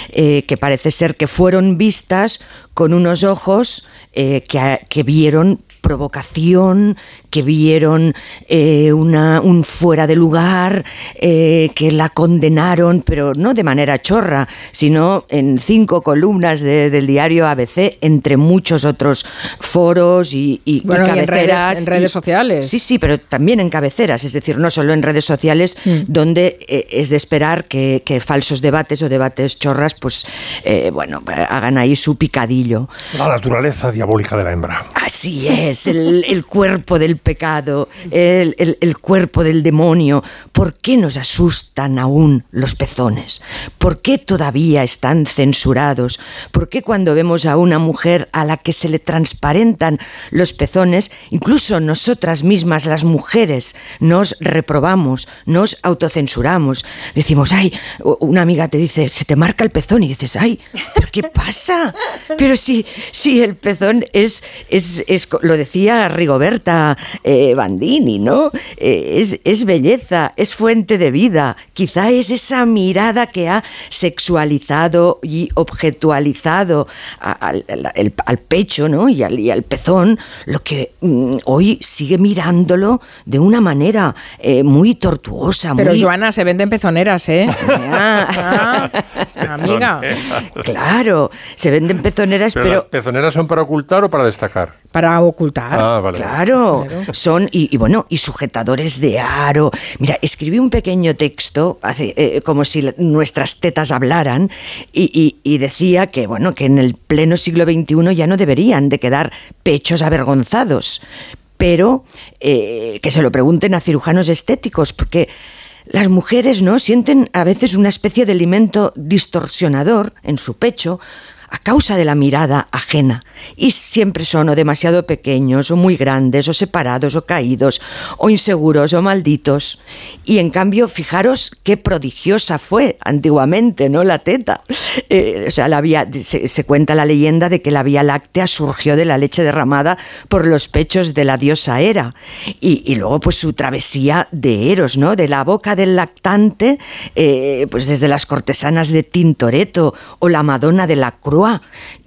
S61: eh, que parece ser que fueron vistas con unos ojos eh, que, que vieron provocación, que vieron eh, una, un fuera de lugar, eh, que la condenaron, pero no de manera chorra, sino en cinco columnas de- del diario ABC, entre muchos otros foros y, y- y
S1: Bueno, y en redes-
S61: cabeceras.
S1: en redes
S61: y-
S1: sociales.
S61: Sí, sí, pero también en cabeceras, es decir, no solo en redes sociales,
S1: Mm.
S61: donde eh, es de esperar que, que falsos debates o debates chorras, pues, eh, bueno, hagan ahí su picadillo.
S58: La naturaleza diabólica de la hembra.
S61: Así es, el, cuerpo del pecado, el, el- cuerpo del demonio. ¿Por qué nos asustan aún los pezones? ¿Por qué todavía están censurados? ¿Por qué cuando vemos a una mujer a la que se le transparentan los pezones, incluso nosotras mismas, las mujeres, nos reprobamos, nos autocensuramos? Decimos, ay, una amiga te dice, se te marca el pezón y dices, ay, ¿pero qué pasa? Pero si, si el pezón es, es, es lo decía Rigoberta eh, Bandini, ¿no? Eh, es, es belleza, es fuente de vida. Quizá es esa mirada que ha sexualizado y objetualizado a- al, al- pecho, ¿no? Y al, y al pezón, lo que mm, hoy sigue mirándolo de una manera eh, muy tortuosa,
S1: Pero
S61: muy...
S1: Joana, se venden pezoneras, ¿eh? *laughs*
S61: Ah.
S1: amiga.
S61: Claro, se venden pezoneras,
S58: Pero,
S61: pero
S58: las pezoneras son para ocultar o para destacar.
S1: Para ocultar.
S58: Ah, vale.
S61: Claro, son y, y bueno y sujetadores de aro. Mira, escribí un pequeño texto hace, eh, como si nuestras tetas hablaran y, y- y decía que bueno que en el pleno siglo XXI ya no deberían de quedar pechos avergonzados, pero eh, que se lo pregunten a cirujanos estéticos porque las mujeres no sienten a veces una especie de alimento distorsionador en su pecho a causa de la mirada ajena. Y siempre son o demasiado pequeños, o muy grandes, o separados, o caídos, o inseguros, o malditos. Y en cambio, fijaros qué prodigiosa fue antiguamente, ¿no? La teta. Eh, o sea, la se, cuenta la leyenda de que la Vía Láctea surgió de la leche derramada por los pechos de la diosa Hera. Y, y luego, pues su travesía de Eros, ¿no? De la boca del lactante, eh, pues desde las cortesanas de Tintoretto o la Madonna de la Croix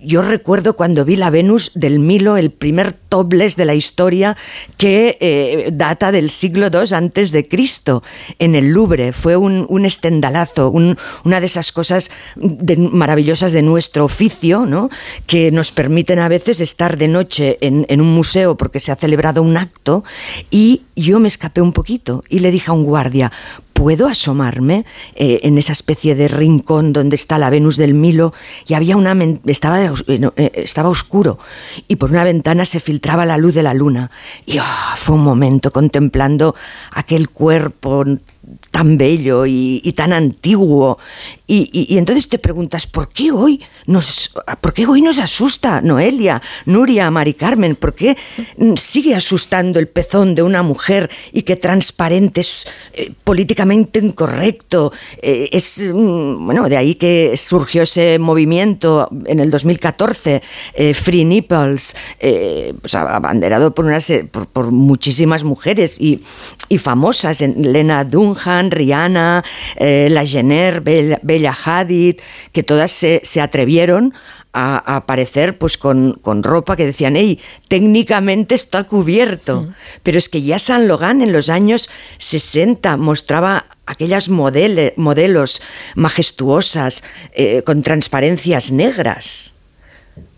S61: Yo recuerdo cuando vi la Venus del Milo, el primer topless de la historia que eh, data del siglo II antes de Cristo, en el Louvre. Fue un, estendalazo, un- una de esas cosas maravillosas de nuestro oficio, ¿no? que nos permiten a veces estar de noche en, en un museo porque se ha celebrado un acto y yo me escapé un poquito y le dije a un guardia, ¿puedo asomarme eh, en esa especie de rincón donde está la Venus del Milo? Y había una estaba, eh, eh, estaba oscuro y por una ventana se filtraba la luz de la luna. Y ah, fue un momento contemplando aquel cuerpo tan bello y tan antiguo. Y, y- y entonces te preguntas, ¿por qué hoy nos, por qué hoy nos asusta Noelia, Nuria, Mari Carmen? ¿Por qué sigue asustando el pezón de una mujer y que transparente es eh, políticamente incorrecto? Eh, es, mm, bueno, de ahí que surgió ese movimiento en el 2014, eh, Free Nipples, pues, abanderado por, unas, por, por muchísimas mujeres y, y famosas, en- Lena Dunham, Rihanna, eh, La Jenner, Bella, Bella Hadid, que todas se, se atrevieron a, a aparecer pues con, con ropa que decían, hey, técnicamente está cubierto. Pero es que ya San Logan en los años 60 mostraba aquellas modele- modelos majestuosas eh, con transparencias negras.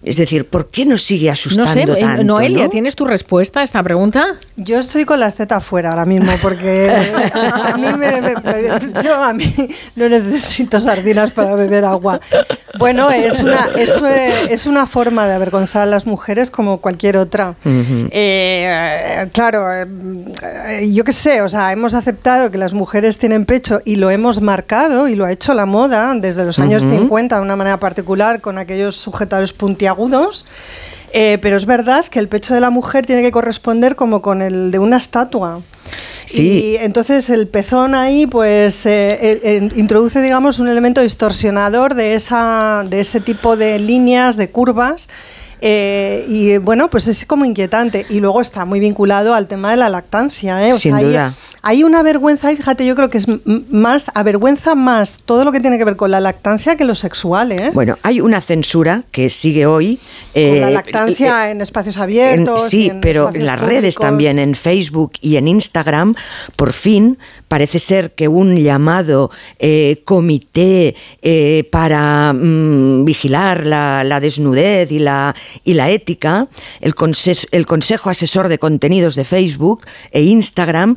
S61: Es decir, ¿por qué nos sigue
S1: No
S61: asustando
S1: sé, eh,
S61: tanto?
S1: Noelia,
S61: no?
S1: ¿tienes tu respuesta a esta pregunta?
S62: Yo estoy con las tetas fuera ahora mismo porque *laughs* a mí, me- me- me- yo a mí no necesito sardinas para beber agua. Bueno, es una, es, es una forma de avergonzar a las mujeres como cualquier otra. Eh, claro, eh, yo qué sé, o sea, hemos aceptado que las mujeres tienen pecho y lo hemos marcado y lo ha hecho la moda desde los años
S61: Ujú.
S62: 50 de una manera particular con aquellos sujetadores puntiagudos. Eh, pero es verdad que el pecho de la mujer tiene que corresponder como con el de una estatua.
S61: Sí.
S62: Y entonces el pezón ahí pues eh, eh, introduce digamos un elemento distorsionador de, esa, de ese tipo de líneas, de curvas. Eh, y bueno, pues es como inquietante. Y luego está muy vinculado al tema de la lactancia. ¿eh? O
S61: Sin
S62: sea,
S61: duda.
S62: hay una vergüenza, y fíjate, yo creo que es más, avergüenza más todo lo que tiene que ver con la lactancia que lo sexual, ¿eh?
S61: Bueno, hay una censura que sigue hoy.
S62: Con la
S61: eh,
S62: lactancia en espacios abiertos.
S61: sí,
S62: en
S61: pero en las redes también, en Facebook y en Instagram, por fin parece ser que un llamado eh, comité eh, para mm, vigilar la, la desnudez y la, y la ética, el, Consejo Asesor de Contenidos de Facebook e Instagram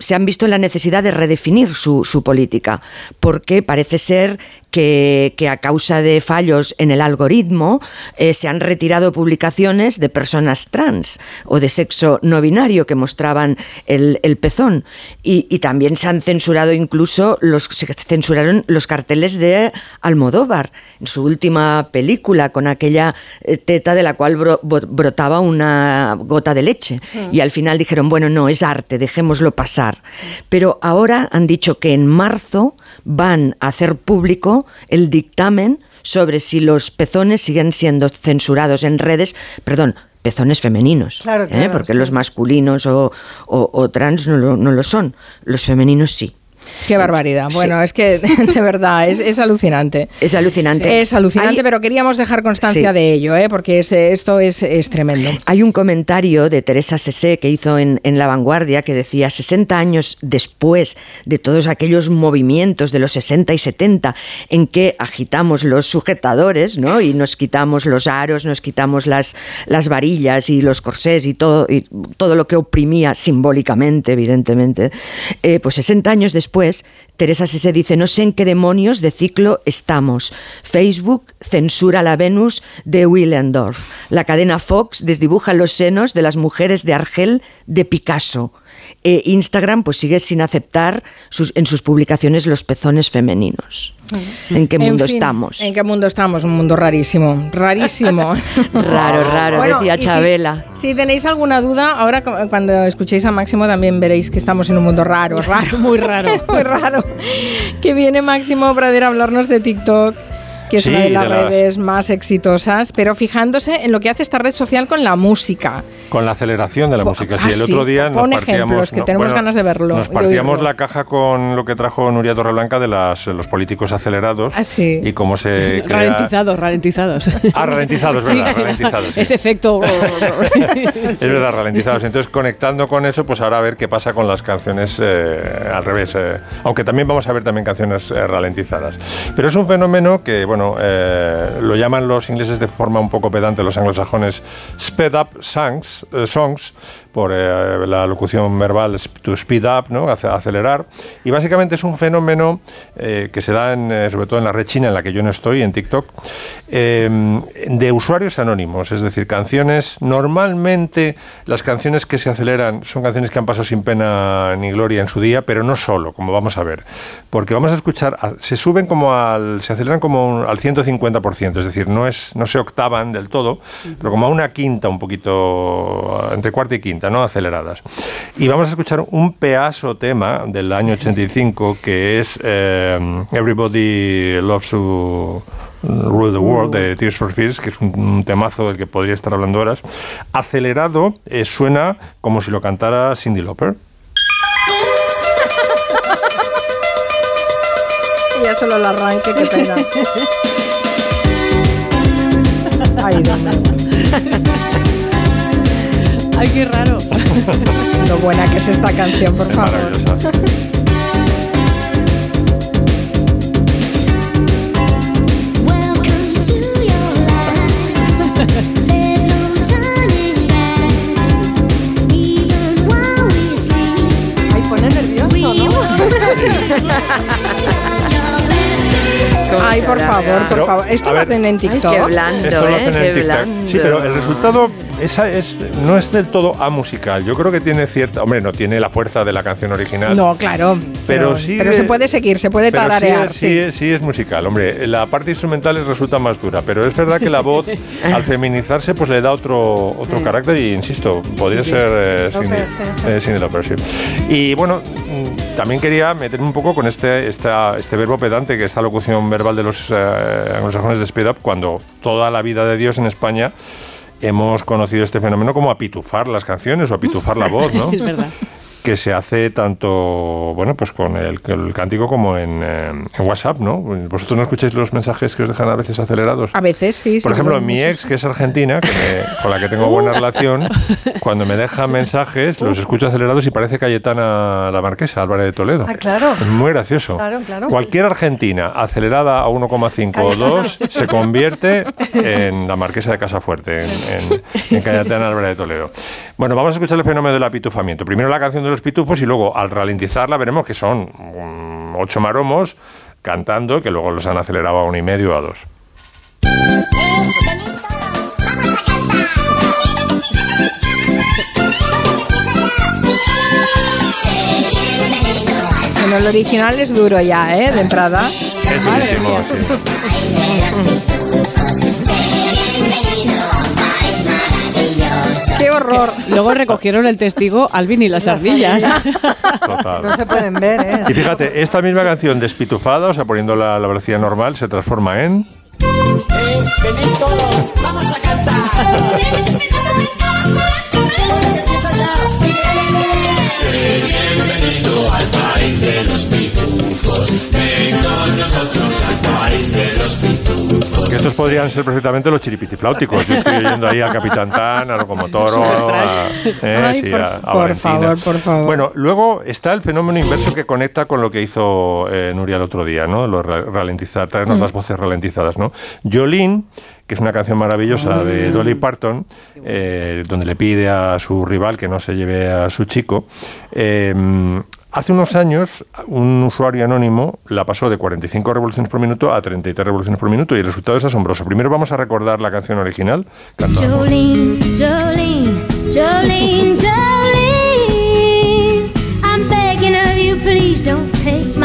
S61: se han visto en la necesidad de redefinir su, su política, porque parece ser que, que a causa de fallos en el algoritmo eh, se han retirado publicaciones de personas trans o de sexo no binario que mostraban el, el pezón. Y, y también se han censurado incluso los, se censuraron los carteles de Almodóvar en su última película con aquella eh, teta de la cual bro- brotaba una gota de leche.
S63: Mm.
S61: Y al final dijeron, bueno, no, es arte, dejémoslo pasar. Pero ahora han dicho que en marzo van a hacer público el dictamen sobre si los pezones siguen siendo censurados en redes, perdón, pezones femeninos,
S62: Claro,
S61: ¿eh? porque
S62: sí.
S61: los masculinos o, o- o trans no lo, no lo son, los femeninos sí.
S1: Qué barbaridad.
S61: Sí.
S1: Bueno, es que *laughs* de verdad es, es alucinante.
S61: Es alucinante.
S1: Es alucinante,
S61: Hay-
S1: pero queríamos dejar constancia
S61: Sí.
S1: de ello, ¿eh? porque es- esto es, es tremendo.
S61: Hay un comentario de Teresa Sesé que hizo en, en La Vanguardia que decía 60 años después de todos aquellos movimientos de los 60 y 70 en que agitamos los sujetadores ¿no? y nos quitamos los aros, nos quitamos las, las varillas y los corsés y todo, y todo lo que oprimía simbólicamente, evidentemente, eh, pues 60 años después, Teresa Sesé dice, no sé en qué demonios de ciclo estamos. Facebook censura la Venus de Willendorf. La cadena Fox desdibuja los senos de las mujeres de Argel de Picasso. Eh, Instagram pues sigue sin aceptar en sus publicaciones los pezones femeninos. ¿En qué
S1: En
S61: mundo
S1: fin,
S61: estamos?
S1: ¿En qué mundo estamos? Un mundo rarísimo, rarísimo. *laughs*
S61: Raro, raro,
S1: Bueno,
S61: decía
S1: si-
S61: Chabela.
S1: Si, tenéis alguna duda, ahora cu- cuando escuchéis a Máximo también veréis que estamos en un mundo raro, raro, *laughs* muy raro, *laughs* muy raro. Que viene Máximo Pradera a hablarnos de TikTok.
S64: Que es
S58: Sí,
S64: una de las
S58: de las-
S64: redes más exitosas, pero fijándose en lo que hace esta red social con la música.
S58: Con la aceleración de la música.
S64: ah,
S58: Sí, el
S64: sí,
S58: otro día nos partíamos.
S64: ejemplos, que tenemos ganas de verlo,
S58: Nos partíamos la caja con lo que trajo Nuria Torreblanca de las, los políticos acelerados.
S64: Ah, sí.
S58: Y cómo se *laughs* crea.
S65: Ralentizados, ralentizados.
S58: Ah, ralentizados, *laughs*
S65: Sí.
S58: verdad, ralentizados. sí.
S65: Ese efecto. *laughs*
S58: Es verdad, ralentizados. Entonces, conectando con eso, pues ahora a ver qué pasa con las canciones eh, al revés. eh, aunque también vamos a ver también canciones eh, ralentizadas. Pero es un fenómeno que, bueno, eh, lo llaman los ingleses de forma un poco pedante, los anglosajones, sped up songs, eh, songs por eh, la locución verbal to speed up, ¿no? Ace- acelerar. Y básicamente es un fenómeno eh, que se da en, eh, sobre todo en la red china en la que yo no estoy, en TikTok, eh, de usuarios anónimos, es decir, canciones, normalmente las canciones que se aceleran son canciones que han pasado sin pena ni gloria en su día, pero no solo, como vamos a ver, porque vamos a escuchar, se suben como al, se aceleran como un- al 150%, es decir, no, es, no se octavan del todo, pero como a una quinta, un poquito, entre cuarta y quinta, ¿no? Aceleradas. Y vamos a escuchar un pedazo tema del año 85 que es eh, Everybody Loves to Rule the World de Tears for Fears, que es un, un temazo del que podría estar hablando horas. Acelerado eh, suena como si lo cantara Cindy Lauper.
S64: Y ya solo el arranque, qué pena. *laughs* Ay, Dios mío.
S65: Ay, qué raro. *laughs*
S64: Lo buena que es esta canción, por
S58: Es
S64: favor.
S58: maravillosa.
S66: Ay, pone nervioso, ¿no? *laughs*
S64: Ay, por favor, por
S58: Pero,
S64: favor. Esto
S58: a
S64: lo
S58: ver.
S64: hacen en TikTok.
S61: qué blando,
S58: Esto lo
S61: ¿eh?
S58: hacen en
S61: Qué
S58: TikTok.
S61: blando.
S58: Sí, pero el resultado esa es, no es del todo amusical. Yo creo que tiene cierta. Hombre, no tiene la fuerza de la canción original.
S64: No, claro.
S58: Pero sí
S64: Pero se puede seguir, se puede
S58: Pero sí,
S64: tararear.
S58: es-
S64: sí.
S58: sí, es- sí es musical, hombre. La parte instrumental resulta más dura, pero es verdad que la voz, *laughs* al feminizarse, pues le da otro, otro carácter y, insisto, podría ser eh, Cindy,
S66: sí, sí.
S58: eh, sí. Y bueno, mm, también quería meterme un poco con este, esta, este verbo pedante, que esta locución verbal de los eh, anglosajones de speed up, cuando toda la vida de Dios en España hemos conocido este fenómeno como apitufar las canciones o apitufar la voz, ¿no? *laughs*
S65: Es verdad.
S58: Que se hace tanto bueno pues con el, el cántico como en, eh, en WhatsApp, ¿no? Vosotros no escucháis los mensajes que os dejan a veces acelerados.
S64: A veces sí.
S58: Por
S64: sí,
S58: ejemplo, mi
S64: muchos.
S58: ex, que es argentina, que me- con la que tengo buena *laughs* relación, cuando me deja mensajes, los escucho acelerados y parece Cayetana la Marquesa, Álvarez de Toledo.
S66: Ah, claro.
S58: Es muy gracioso.
S66: Claro, claro.
S58: Cualquier argentina acelerada a 1,5 o 2 se convierte en la Marquesa de Casafuerte, en, en, en Cayetana Álvarez de Toledo. Bueno, vamos a escuchar el fenómeno del apitufamiento. Primero la canción de los pitufos y luego al ralentizarla veremos que son mm, ocho maromos cantando que luego los han acelerado a uno y medio o a dos.
S64: Bueno, el original es duro ya, ¿eh? De entrada.
S58: Es durísimo, sí. *laughs*
S64: ¡Qué horror!
S65: Luego recogieron el testigo Alvin y las ardillas.
S58: Total.
S66: No se pueden ver, ¿eh?
S58: Y fíjate, esta misma canción despitufada, o sea, poniendo la, la velocidad normal, se transforma en...
S67: vamos a cantar. Bienvenido al país de los pitufos. Ven con nosotros al país de los pitufos.
S58: Que estos podrían ser perfectamente los chiripitifláuticos. Yo estoy oyendo ahí a Capitán Tan, a Locomotoro, a, eh,
S64: Ay,
S58: sí,
S64: por-
S58: a- a
S64: por favor, por favor.
S58: Bueno, luego está el fenómeno inverso que conecta con lo que hizo eh, Nuria el otro día, ¿no? Lo ra- ralentizar, traernos
S64: Mm.
S58: las voces ralentizadas, ¿no? Jolene, que es una canción maravillosa de Dolly Parton, eh, donde le pide a su rival que no se lleve a su chico. eh, Hace unos años, un usuario anónimo la pasó de 45 revoluciones por minuto a 33 revoluciones por minuto y el resultado es asombroso. Primero vamos a recordar la canción original.
S67: Jolene, Jolene, Jolene, Jolene. I'm begging of you, please don't take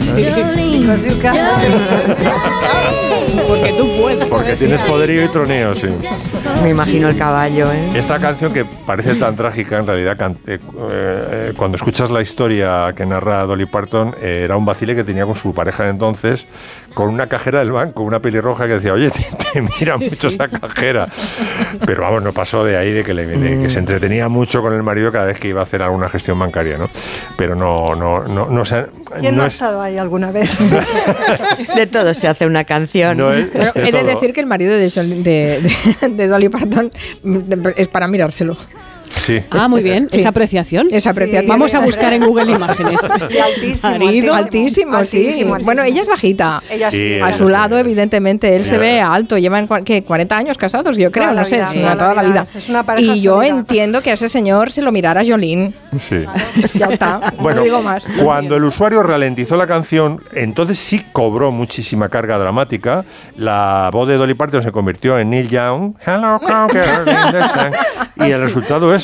S67: *laughs* Jolene.
S8: Porque tú puedes.
S58: Porque tienes poderío y troneo, sí.
S61: Me imagino el caballo, ¿eh?
S58: Esta canción que parece tan trágica, en realidad, can- eh, eh, cuando escuchas la historia que narra Dolly Parton, eh, era un vacile que tenía con su pareja de entonces, con una cajera del banco, una pelirroja que decía, oye, *laughs* te, te mira mucho esa cajera. Pero vamos, no pasó de ahí de que, le, de que se entretenía mucho con el marido cada vez que iba a hacer alguna gestión bancaria, ¿no? Pero no, no, no, no, se-
S62: ¿Quién
S58: no
S62: ha
S58: es-
S62: estado ahí alguna vez? *laughs*
S61: De todo se hace una canción.
S58: no es-
S1: Bueno,
S58: es de
S1: he de
S58: todo.
S1: decir que el marido de, de, de- *laughs* de Dolly Parton mm, es para mirárselo.
S58: Sí.
S8: Ah, muy bien.
S1: Sí.
S8: Esa apreciación.
S1: Esa apreciación.
S8: Vamos a buscar en Google *laughs* imágenes.
S62: Y altísimo.
S1: Altísimo, sí.
S62: Altísimo,
S1: Bueno, ella es bajita.
S62: Ella sí.
S1: A su lado, evidentemente, él se ve alto. Llevan ¿qué? 40 años casados, yo creo,
S62: Toda
S1: no sé,
S62: vida, toda la
S1: toda la
S62: vida.
S1: vida.
S62: Es una pareja
S1: Y yo
S62: sólida.
S1: entiendo que a ese señor se lo mirara Jolín.
S58: Sí.
S1: Ya está,
S58: Bueno,
S1: no digo más.
S58: cuando el usuario ralentizó la canción, entonces sí cobró muchísima carga dramática. La voz de Dolly Parton se convirtió en Neil Young. Hello. Y el resultado es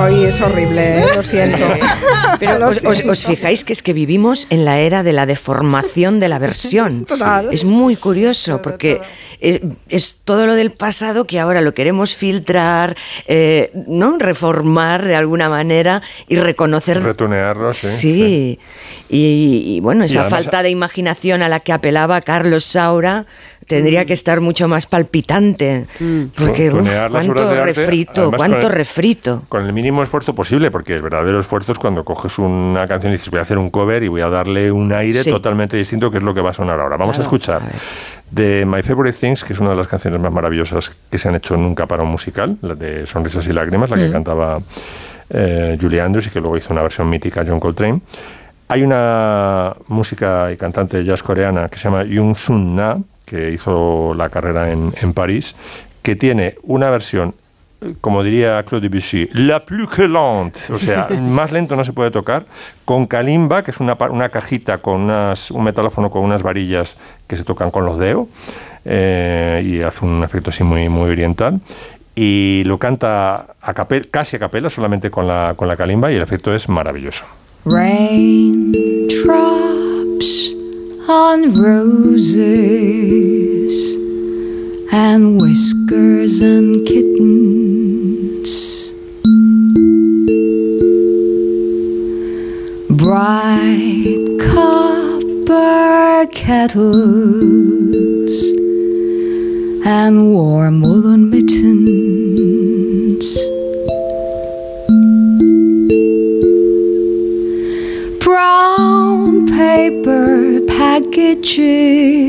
S1: Ay, es horrible, ¿eh? lo siento. *laughs*
S61: Pero
S1: Lo
S61: os, os fijáis que es que vivimos en la era de la deformación de la versión.
S1: Total.
S61: Es muy curioso porque es, es todo lo del pasado que ahora lo queremos filtrar, eh, ¿no? Reformar de alguna manera y reconocer.
S58: Retunearlo, sí.
S61: Sí. Y, y, bueno, esa
S58: además-
S61: falta de imaginación a la que apelaba Carlos Saura tendría que estar mucho más palpitante. Porque, uf,
S58: las obras
S61: cuánto
S58: arte,
S61: refrito, cuánto
S58: con el-
S61: refrito.
S58: Con el mínimo esfuerzo posible, porque el verdadero esfuerzo es cuando coges una canción y dices voy a hacer un cover y voy a darle un aire
S61: Sí.
S58: totalmente distinto, que es lo que va a sonar ahora. Vamos a escuchar de My Favorite Things, que es una de las canciones más maravillosas que se han hecho nunca para un musical, la de Sonrisas y Lágrimas, la que
S68: Mm.
S58: cantaba eh, Julie Andrews y que luego hizo una versión mítica John Coltrane. Hay una música y cantante de jazz coreana que se llama Jung Sun Na, que hizo la carrera en, en París, que tiene una versión, como diría Claude Debussy, la plus que lente, o sea, *laughs* más lento no se puede tocar, con kalimba, que es una, una cajita con unas, un metalófono con unas varillas que se tocan con los dedos, eh, y hace un efecto así muy, muy oriental. Y lo canta a capel, casi a capela, solamente con la, con la kalimba, y el efecto es maravilloso.
S69: Raindrops on roses and whiskers and kittens. Bright copper kettles and warm woolen mittens. brown paper packages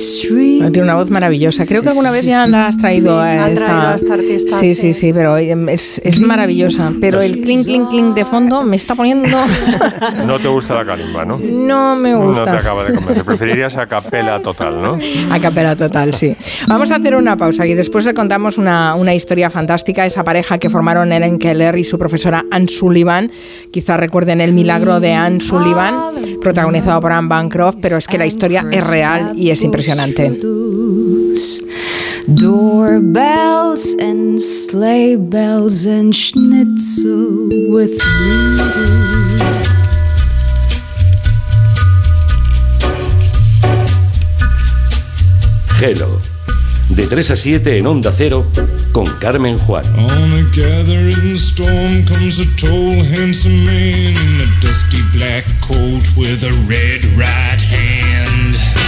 S69: It's real.
S1: Tiene una voz maravillosa. Creo que alguna vez ya la has traído
S62: Sí,
S1: a esta.
S62: traído a esta artista,
S1: sí,
S62: sí.
S1: sí, pero em, es, es maravillosa. Pero el clink, clink, clink de fondo me está poniendo. *laughs*
S58: No te gusta la kalimba, ¿no?
S1: No me
S58: No te
S1: gusta.
S58: acaba de convencer. Preferirías a capela total, ¿no?
S1: A capela total, sí. Vamos a hacer una pausa y después le contamos una, una historia fantástica. Esa pareja que formaron Ellen Keller y su profesora Anne Sullivan. Quizás recuerden el milagro de Anne Sullivan, protagonizado por Anne Bancroft, pero es que la historia es real y es impresionante.
S69: Doorbells and sleigh bells and schnitzel with noodles.
S70: Hello. De 3 a 7 en Onda Cero con Carmen Juan.
S71: On a gathering storm comes a tall, handsome man in a dusty black coat with a red right hand.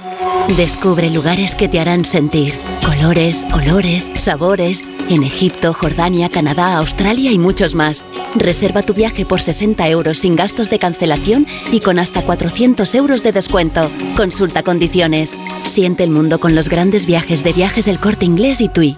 S13: Descubre lugares que te harán sentir. Colores, olores, sabores. En Egipto, Jordania, Canadá, Australia y muchos más. Reserva tu viaje por 60 euros sin gastos de cancelación y con hasta 400 euros de descuento. Consulta condiciones. Siente el mundo con los grandes viajes de viajes del corte inglés y TUI.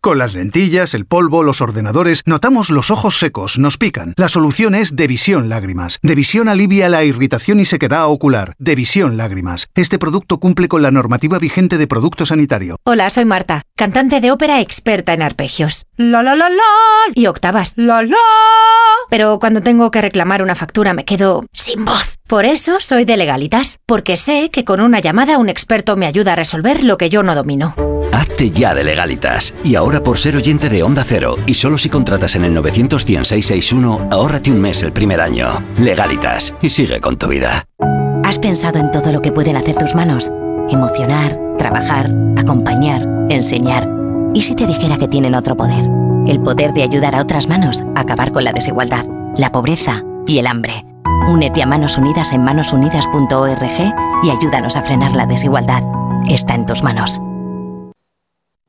S72: Con las lentillas, el polvo, los ordenadores, notamos los ojos secos, nos pican. La solución es Devisión Lágrimas. Devisión alivia la irritación y sequedad ocular. Devisión Lágrimas. Este producto cumple con la normativa vigente de producto sanitario.
S73: Hola, soy Marta, cantante de ópera experta en arpegios. La la la la y octavas. La la. Pero cuando tengo que reclamar una factura me quedo sin voz. Por eso soy de Legalitas, porque sé que con una llamada un experto me ayuda a resolver lo que yo no domino.
S74: Hazte ya de legalitas. Y ahora por ser oyente de Onda Cero y solo si contratas en el 91661, ahórrate un mes el primer año. Legalitas y sigue con tu vida.
S73: ¿Has pensado en todo lo que pueden hacer tus manos? Emocionar, trabajar, acompañar, enseñar. ¿Y si te dijera que tienen otro poder? El poder de ayudar a otras manos a acabar con la desigualdad, la pobreza y el hambre. Únete a Manos Unidas en manosunidas.org y ayúdanos a frenar la desigualdad. Está en tus manos.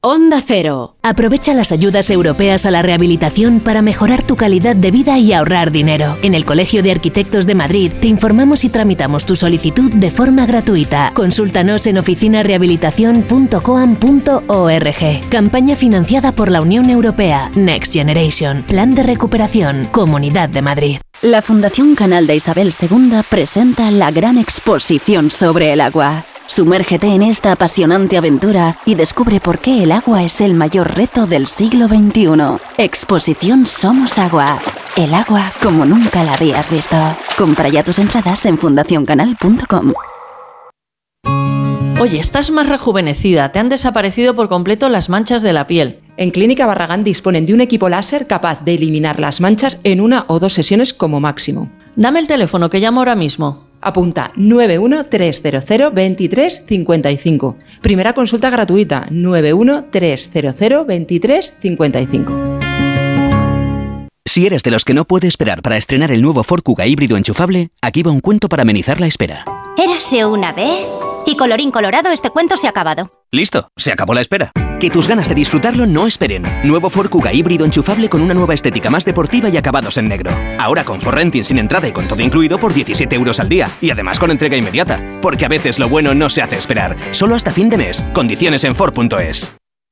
S11: Onda Cero. Aprovecha las ayudas europeas a la rehabilitación para mejorar tu calidad de vida y ahorrar dinero. En el Colegio de Arquitectos de Madrid te informamos y tramitamos tu solicitud de forma gratuita. Consúltanos en oficinarehabilitacion.coam.org. Campaña financiada por la Unión Europea. Next Generation. Plan de recuperación. Comunidad de Madrid.
S75: La Fundación Canal de Isabel II presenta la gran exposición sobre el agua. Sumérgete en esta apasionante aventura y descubre por qué el agua es el mayor reto del siglo XXI. Exposición Somos Agua. El agua como nunca la habías visto. Compra ya tus entradas en fundacioncanal.com.
S76: Oye, estás más rejuvenecida, te han desaparecido por completo las manchas de la piel.
S77: En Clínica Barragán disponen de un equipo láser capaz de eliminar las manchas en una o dos sesiones como máximo.
S76: Dame el teléfono que llamo ahora mismo.
S77: Apunta 913002355. Primera consulta gratuita 913002355.
S21: Si eres de los que no puede esperar para estrenar el nuevo Ford Kuga híbrido enchufable, aquí va un cuento para amenizar la espera.
S78: Érase una vez y colorín colorado este cuento se ha acabado.
S21: Listo, se acabó la espera. Que tus ganas de disfrutarlo no esperen. Nuevo Ford Kuga híbrido enchufable con una nueva estética más deportiva y acabados en negro. Ahora con Renting sin entrada y con todo incluido por 17 euros al día. Y además con entrega inmediata. Porque a veces lo bueno no se hace esperar. Solo hasta fin de mes. Condiciones en Ford.es.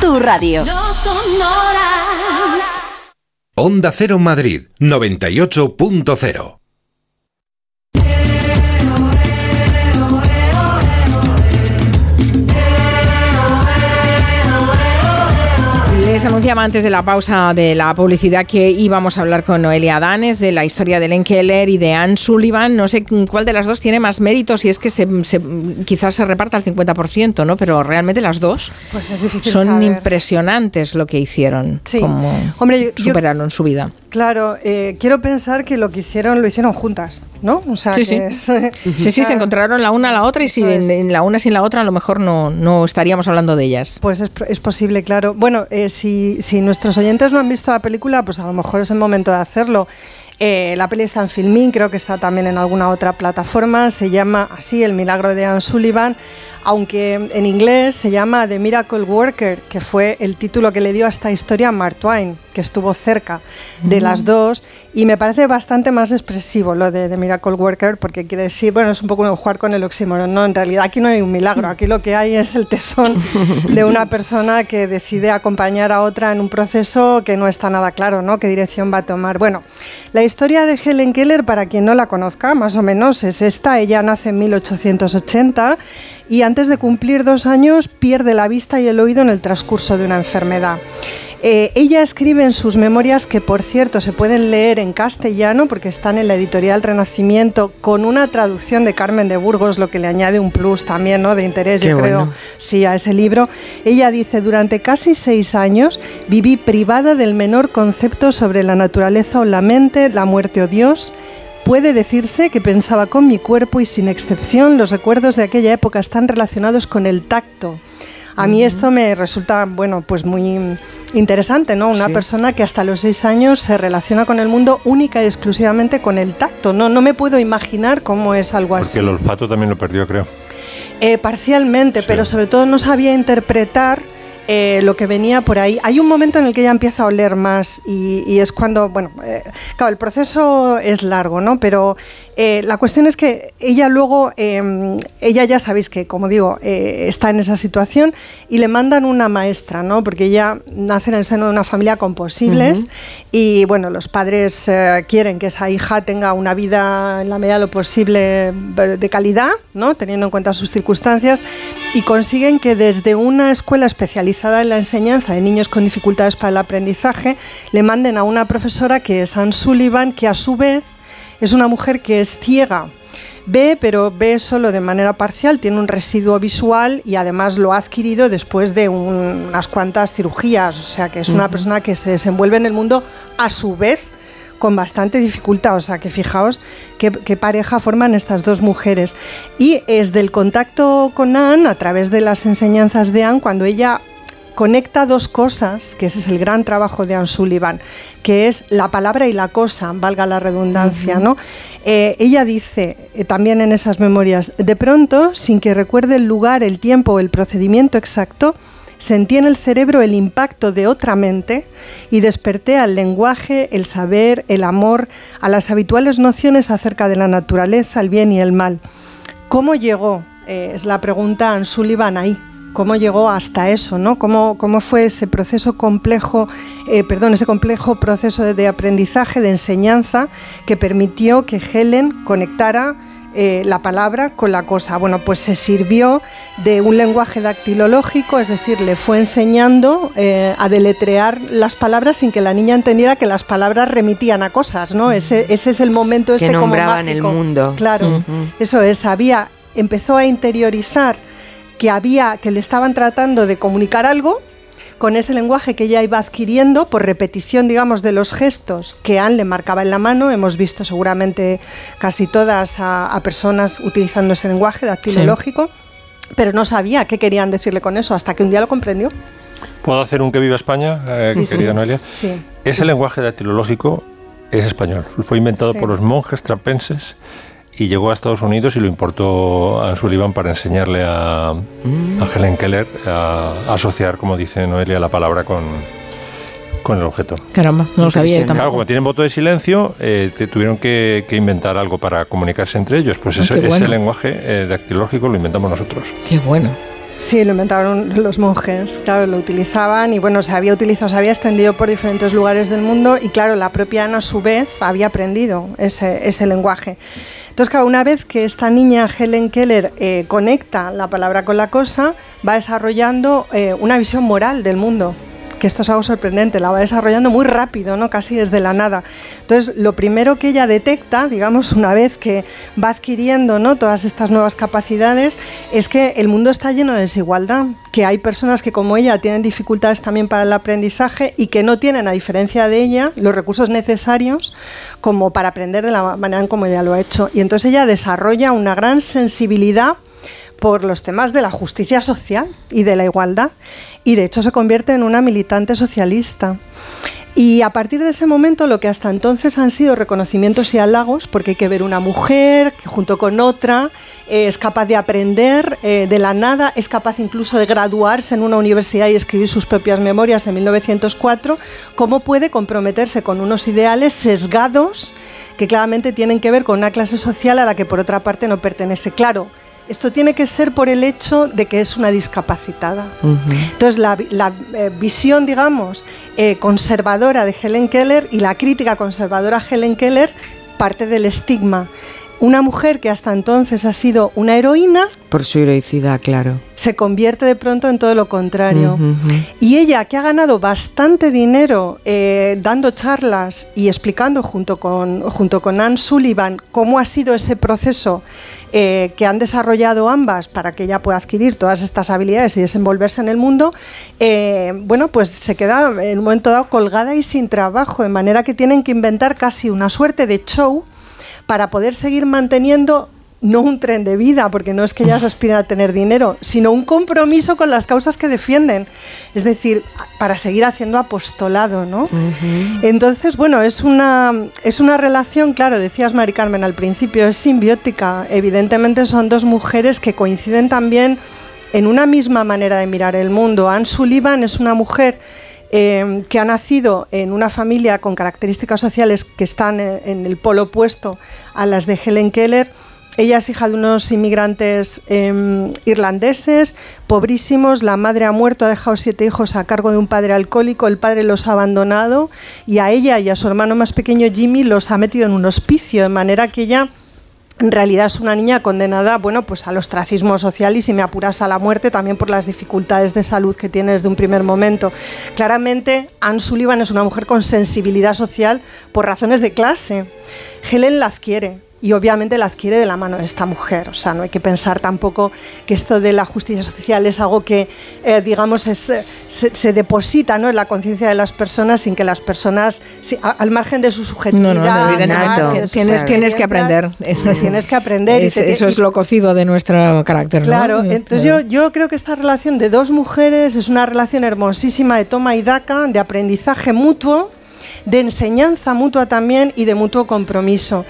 S41: Tu radio.
S78: No son horas.
S79: Onda Cero Madrid 98.0.
S64: Les
S1: anunciaba antes de la pausa de la publicidad que íbamos a hablar con Noelia Danes de la historia de Len Keller y de Anne Sullivan. No sé cuál de las dos tiene más mérito, si es que se, se- quizás se reparta al 50%, ¿no? Pero realmente las dos
S62: Pues es
S1: son
S62: saber.
S1: impresionantes lo que hicieron,
S62: Sí.
S1: como
S62: Hombre, yo- yo-
S1: superaron su vida.
S62: Claro, eh, quiero pensar que lo que hicieron lo hicieron juntas, ¿no? O sea,
S1: Sí,
S62: que
S1: sí.
S62: es-
S1: Sí, sí, se encontraron la una a la otra y si en, en la una sin la otra a lo mejor no, no estaríamos hablando de ellas.
S62: Pues es, es posible, claro. Bueno, eh, si, si nuestros oyentes no han visto la película, pues a lo mejor es el momento de hacerlo. Eh, la peli está en Filmin, creo que está también en alguna otra plataforma. Se llama así El milagro de Anne Sullivan, aunque en inglés se llama The Miracle Worker, que fue el título que le dio a esta historia Mark Twain, que estuvo cerca de
S80: Mm.
S62: las dos. Y me parece bastante más expresivo lo de The Miracle Worker, porque quiere decir, bueno, es un poco jugar con el oxímoron. No, en realidad aquí no hay un milagro, aquí lo que hay es el tesón de una *laughs* persona que decide acompañar a otra en un proceso que no está nada claro, ¿no? ¿Qué dirección va a tomar? Bueno, la historia de Helen Keller, para quien no la conozca, más o menos es esta. Ella nace en 1880 y antes de cumplir dos años pierde la vista y el oído en el transcurso de una enfermedad. Eh, ella escribe en sus memorias, que por cierto se pueden leer en castellano porque están en la editorial Renacimiento, con una traducción de Carmen de Burgos, lo que le añade un plus también ¿no? de interés,
S80: Qué
S62: yo creo,
S80: bueno.
S62: sí, a ese libro. Ella dice, durante casi seis años viví privada del menor concepto sobre la naturaleza o la mente, la muerte o Dios. Puede decirse que pensaba con mi cuerpo y sin excepción los recuerdos de aquella época están relacionados con el tacto. A mí esto me resulta, bueno, pues muy interesante, ¿no? Una
S80: Sí.
S62: persona que hasta los seis años se relaciona con el mundo única y exclusivamente con el tacto. No, no me puedo imaginar cómo es algo así.
S58: Porque el olfato también lo perdió, creo.
S62: Eh, parcialmente, pero sobre todo no sabía interpretar eh, lo que venía por ahí. Hay un momento en el que ella empieza a oler más y, y es cuando, bueno, eh, claro, el proceso es largo, ¿no? Pero eh, la cuestión es que ella luego, eh, ella ya sabéis que, como digo, eh, está en esa situación y le mandan una maestra, ¿no? Porque ella nace en el seno de una familia con posibles y, bueno, los padres eh, quieren que esa hija tenga una vida en la medida de lo posible de calidad, ¿no? Teniendo en cuenta sus circunstancias y consiguen que desde una escuela especializada en la enseñanza de niños con dificultades para el aprendizaje le manden a una profesora que es Anne Sullivan, que a su vez es una mujer que es ciega. Ve, pero ve solo de manera parcial, tiene un residuo visual y además lo ha adquirido después de un- unas cuantas cirugías, o sea que es una persona que se desenvuelve en el mundo a su vez con bastante dificultad, o sea que fijaos qué, qué pareja forman estas dos mujeres. Y es del contacto con Anne, a través de las enseñanzas de Anne, cuando ella conecta dos cosas, que ese es el gran trabajo de Anne Sullivan, que es la palabra y la cosa, valga la redundancia, ¿no? Eh, ella dice eh, también en esas memorias, de pronto, sin que recuerde el lugar, el tiempo o el procedimiento exacto, sentí en el cerebro el impacto de otra mente y desperté al lenguaje, el saber, el amor, a las habituales nociones acerca de la naturaleza, el bien y el mal. ¿Cómo llegó? Eh, es la pregunta Anne Sullivan ahí. ¿Cómo llegó hasta eso? ¿no? ¿Cómo, cómo fue ese proceso complejo, eh, perdón, ese complejo proceso de, de aprendizaje, de enseñanza, que permitió que Helen conectara eh, la palabra con la cosa? Bueno, pues se sirvió de un lenguaje dactilológico, es decir, le fue enseñando eh, a deletrear las palabras sin que la niña entendiera que las palabras remitían a cosas, ¿no? Ese, ese es el momento
S61: Que
S62: este como
S61: nombraban el
S62: mágico.
S61: mundo.
S62: Claro, eso es, había, empezó a interiorizar que había, que le estaban tratando de comunicar algo con ese lenguaje que ella iba adquiriendo por repetición, digamos, de los gestos que Anne le marcaba en la mano. Hemos visto seguramente casi todas a, a personas utilizando ese lenguaje dactilológico, pero no sabía qué querían decirle con eso hasta que un día lo comprendió.
S58: ¿Puedo hacer un que viva España, eh,
S62: Sí,
S58: querida
S62: sí.
S58: Noelia?
S62: Sí.
S58: Ese lenguaje dactilológico es español. Fue inventado
S62: Sí.
S58: por los monjes trapenses y llegó a Estados Unidos y lo importó Anne Sullivan para enseñarle a, a Helen Keller a, a asociar, como dice Noelia, la palabra con, con el objeto.
S1: Caramba, no lo sabía yo
S58: Claro,
S1: tampoco.
S58: como tienen voto de silencio, eh, te- tuvieron que, que inventar algo para comunicarse entre ellos. Pues
S1: Ah,
S58: ese,
S1: qué
S58: ese
S1: bueno.
S58: lenguaje eh, dactilológico lo inventamos nosotros.
S1: Qué bueno.
S62: Sí, lo inventaron los monjes, claro, lo utilizaban y bueno, se había utilizado, se había extendido por diferentes lugares del mundo y claro, la propia Ana a su vez había aprendido ese, ese lenguaje. Entonces, una vez que esta niña Helen Keller eh, conecta la palabra con la cosa, va desarrollando eh, una visión moral del mundo esto es algo sorprendente, la va desarrollando muy rápido, ¿no? casi desde la nada. Entonces, lo primero que ella detecta, digamos, una vez que va adquiriendo ¿no? todas estas nuevas capacidades, es que el mundo está lleno de desigualdad, que hay personas que como ella tienen dificultades también para el aprendizaje y que no tienen, a diferencia de ella, los recursos necesarios como para aprender de la manera en como ella lo ha hecho. Y entonces ella desarrolla una gran sensibilidad por los temas de la justicia social y de la igualdad y de hecho se convierte en una militante socialista. Y a partir de ese momento lo que hasta entonces han sido reconocimientos y halagos, porque hay que ver una mujer que junto con otra eh, es capaz de aprender eh, de la nada, es capaz incluso de graduarse en una universidad y escribir sus propias memorias en 1904, cómo puede comprometerse con unos ideales sesgados que claramente tienen que ver con una clase social a la que por otra parte no pertenece. Claro, esto tiene que ser por el hecho de que es una discapacitada. Entonces, la, eh, visión, digamos, eh, conservadora de Helen Keller y la crítica conservadora a Helen Keller parte del estigma. Una mujer que hasta entonces ha sido una heroína.
S81: Por su heroicidad, claro.
S62: Se convierte de pronto en todo lo contrario. Y ella, que ha ganado bastante dinero eh, dando charlas y explicando junto con, junto con Anne Sullivan cómo ha sido ese proceso eh, que han desarrollado ambas para que ella pueda adquirir todas estas habilidades y desenvolverse en el mundo, eh, bueno, pues se queda en un momento dado colgada y sin trabajo, de manera que tienen que inventar casi una suerte de show para poder seguir manteniendo no un tren de vida, porque no es que ellas aspiren a tener dinero, sino un compromiso con las causas que defienden. Es decir, para seguir haciendo apostolado, ¿no? Entonces, bueno, es una, es una relación, claro, decías Mari Carmen al principio, es simbiótica. Evidentemente son dos mujeres que coinciden también en una misma manera de mirar el mundo. Anne Sullivan es una mujer eh, que ha nacido en una familia con características sociales que están en el polo opuesto a las de Helen Keller ella es hija de unos inmigrantes em, irlandeses, pobrísimos. La madre ha muerto, ha dejado siete hijos a cargo de un padre alcohólico. El padre los ha abandonado y a ella y a su hermano más pequeño Jimmy los ha metido en un hospicio, de manera que ella en realidad es una niña condenada bueno, pues al ostracismo social y si me apuras a la muerte también por las dificultades de salud que tiene desde un primer momento. Claramente, Anne Sullivan es una mujer con sensibilidad social por razones de clase. Helen la adquiere y obviamente la adquiere de la mano de esta mujer. O sea, no hay que pensar tampoco que esto de la justicia social es algo que, eh, digamos, es, eh, se, deposita ¿no? en la conciencia de las personas sin que las personas, al margen de su subjetividad,
S64: no, no, tienes, tienes que aprender. *laughs*
S62: Tienes que aprender.
S64: eso es lo cocido de nuestro carácter.
S62: Claro, entonces yo, yo creo que esta relación de dos mujeres es una relación hermosísima de toma y daca, de aprendizaje mutuo de enseñanza mutua también y de mutuo compromiso.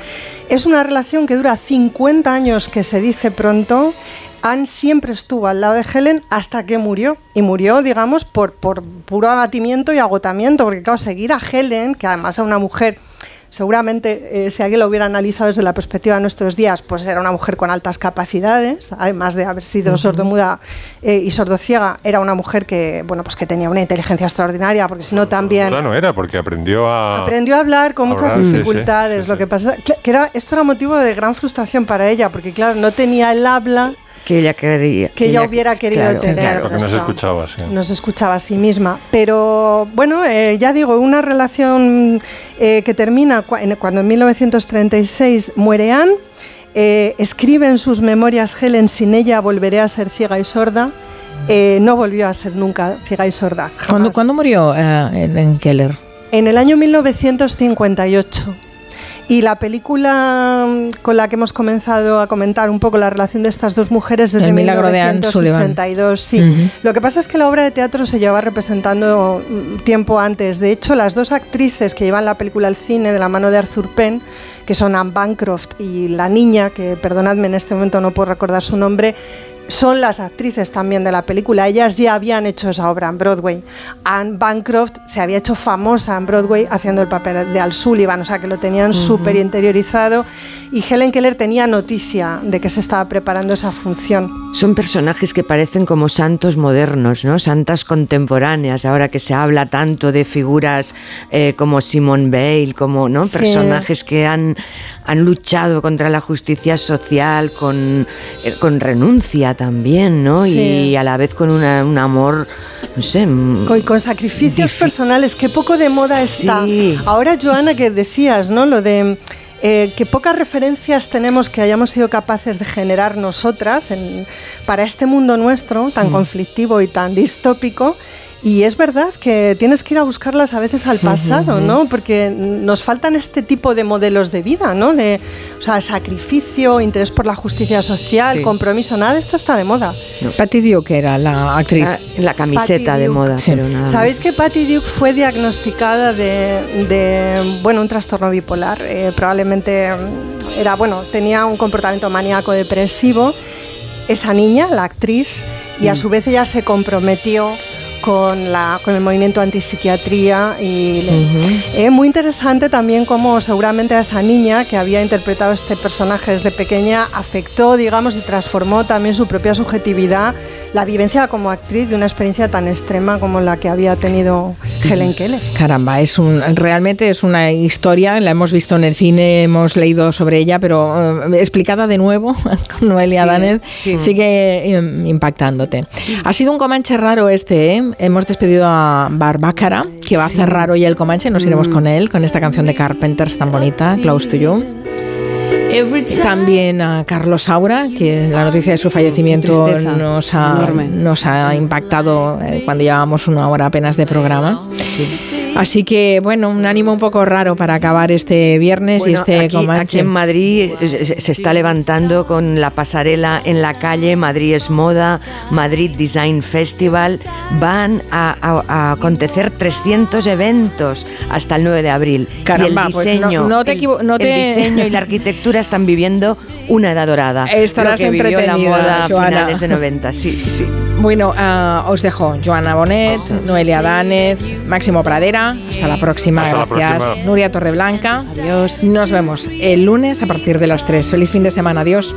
S62: Es una relación que dura 50 años, que se dice pronto. Anne siempre estuvo al lado de Helen hasta que murió. Y murió, digamos, por, por puro abatimiento y agotamiento, porque claro, seguir a Helen, que además es una mujer seguramente eh, si alguien lo hubiera analizado desde la perspectiva de nuestros días, pues era una mujer con altas capacidades, además de haber sido sordomuda eh, y sordociega, era una mujer que, bueno, pues que tenía una inteligencia extraordinaria, porque si no también...
S82: no era, porque aprendió a...
S62: Aprendió a hablar con muchas dificultades, lo que pasa que era, esto era motivo de gran frustración para ella, porque claro, no tenía el habla
S81: que ella quería
S62: que, ella, hubiera querido tener
S82: porque no se escuchaba así
S62: no se escuchaba a sí misma. Pero bueno eh, ya digo una relación eh, que termina cuando en 1936 muere Anne eh, escribe en sus memorias Helen sin ella volveré a ser ciega y sorda no volvió a ser nunca ciega y sorda
S64: ¿Cuándo, ¿Cuándo, murió en Keller?
S62: En el año 1958. Y la película mm, con la que hemos comenzado a comentar un poco la relación de estas dos mujeres es
S64: El
S62: de
S64: milagro
S62: 1962. sí. Lo que pasa es que la obra de teatro se lleva representando mm, tiempo antes. De hecho, las dos actrices que llevan la película al cine de la mano de Arthur Penn, que son Anne Bancroft y la niña, que perdonadme en este momento no puedo recordar su nombre, son las actrices también de la película. Ellas ya habían hecho esa obra en Broadway. Anne Bancroft se había hecho famosa en Broadway haciendo el papel de Al Sullivan, o sea que lo tenían súper interiorizado. Y Helen Keller tenía noticia de que se estaba preparando esa función.
S61: Son personajes que parecen como santos modernos, ¿no? Santas contemporáneas, ahora que se habla tanto de figuras eh, como Simone Bale, como ¿no?
S62: Sí.
S61: personajes que han, han luchado contra la justicia social con, eh, con renuncia también, ¿no?
S62: Sí.
S61: Y a la vez con una- un amor, no sé,
S62: Con, con sacrificios personales, qué poco de moda está. Ahora, Joana, que decías, ¿no? Lo de eh, que pocas referencias tenemos que hayamos sido capaces de generar nosotras en- para este mundo nuestro, tan conflictivo y tan distópico. Y es verdad que tienes que ir a buscarlas a veces al pasado. ¿no? Porque nos faltan este tipo de modelos de vida, ¿no? De, o sea, sacrificio, interés por la justicia social,
S61: Sí.
S62: compromiso, nada de esto está de moda.
S1: Patty Duke era la actriz.
S61: La, la camiseta
S62: Patty
S61: de
S62: Duke.
S61: moda,
S1: Sí.
S61: pero nada
S62: ¿Sabéis que Patty Duke fue diagnosticada de, de, bueno, un trastorno bipolar? Eh, probablemente mm, era, bueno, tenía un comportamiento maníaco depresivo. Esa niña, la actriz, y a
S61: Mm.
S62: su vez ella se comprometió con, la, con el movimiento antipsiquiatría y eh, muy interesante también cómo seguramente a esa niña que había interpretado este personaje desde pequeña afectó, digamos, y transformó también su propia subjetividad, la vivencia como actriz de una experiencia tan extrema como la que había tenido Helen Keller.
S1: Caramba, es un realmente es una historia, la hemos visto en el cine, hemos leído sobre ella, pero eh, explicada de nuevo *laughs* con Noelia
S61: Sí,
S1: Danez
S61: sí.
S1: sigue eh, impactándote. Ha sido un Comanche raro este, ¿eh? Hemos despedido a Barbácara, que va a cerrar hoy el Comanche, nos iremos con él, con esta canción de Carpenters tan bonita, Close to You. También a Carlos Saura, que la noticia de su fallecimiento ha, nos ha impactado eh, cuando llevábamos una hora apenas de programa. Así que, bueno, un ánimo un poco raro para acabar este viernes y este
S61: aquí,
S1: Comanche.
S61: aquí en Madrid eh, se se está levantando con la pasarela en la calle Madrid es moda, Madrid Design Festival. Van a, a- a acontecer 300 eventos hasta el 9 de abril.
S1: Caramba,
S61: y el
S1: pues no-
S61: diseño,
S1: no te
S61: el-
S1: equivo- no
S61: el
S1: te-
S61: diseño y la arquitectura están viviendo una edad dorada.
S1: Estarás
S61: lo que vivió la moda a finales de 90. Sí, sí.
S1: Bueno, ah, os dejo Joana Bonet, Noelia Danez, Máximo Pradera. Hasta la próxima.
S58: Hasta la
S1: Gracias.
S58: próxima.
S1: Nuria Torreblanca. Adiós. Nos vemos el lunes a partir de las 3. Feliz fin de semana. Adiós.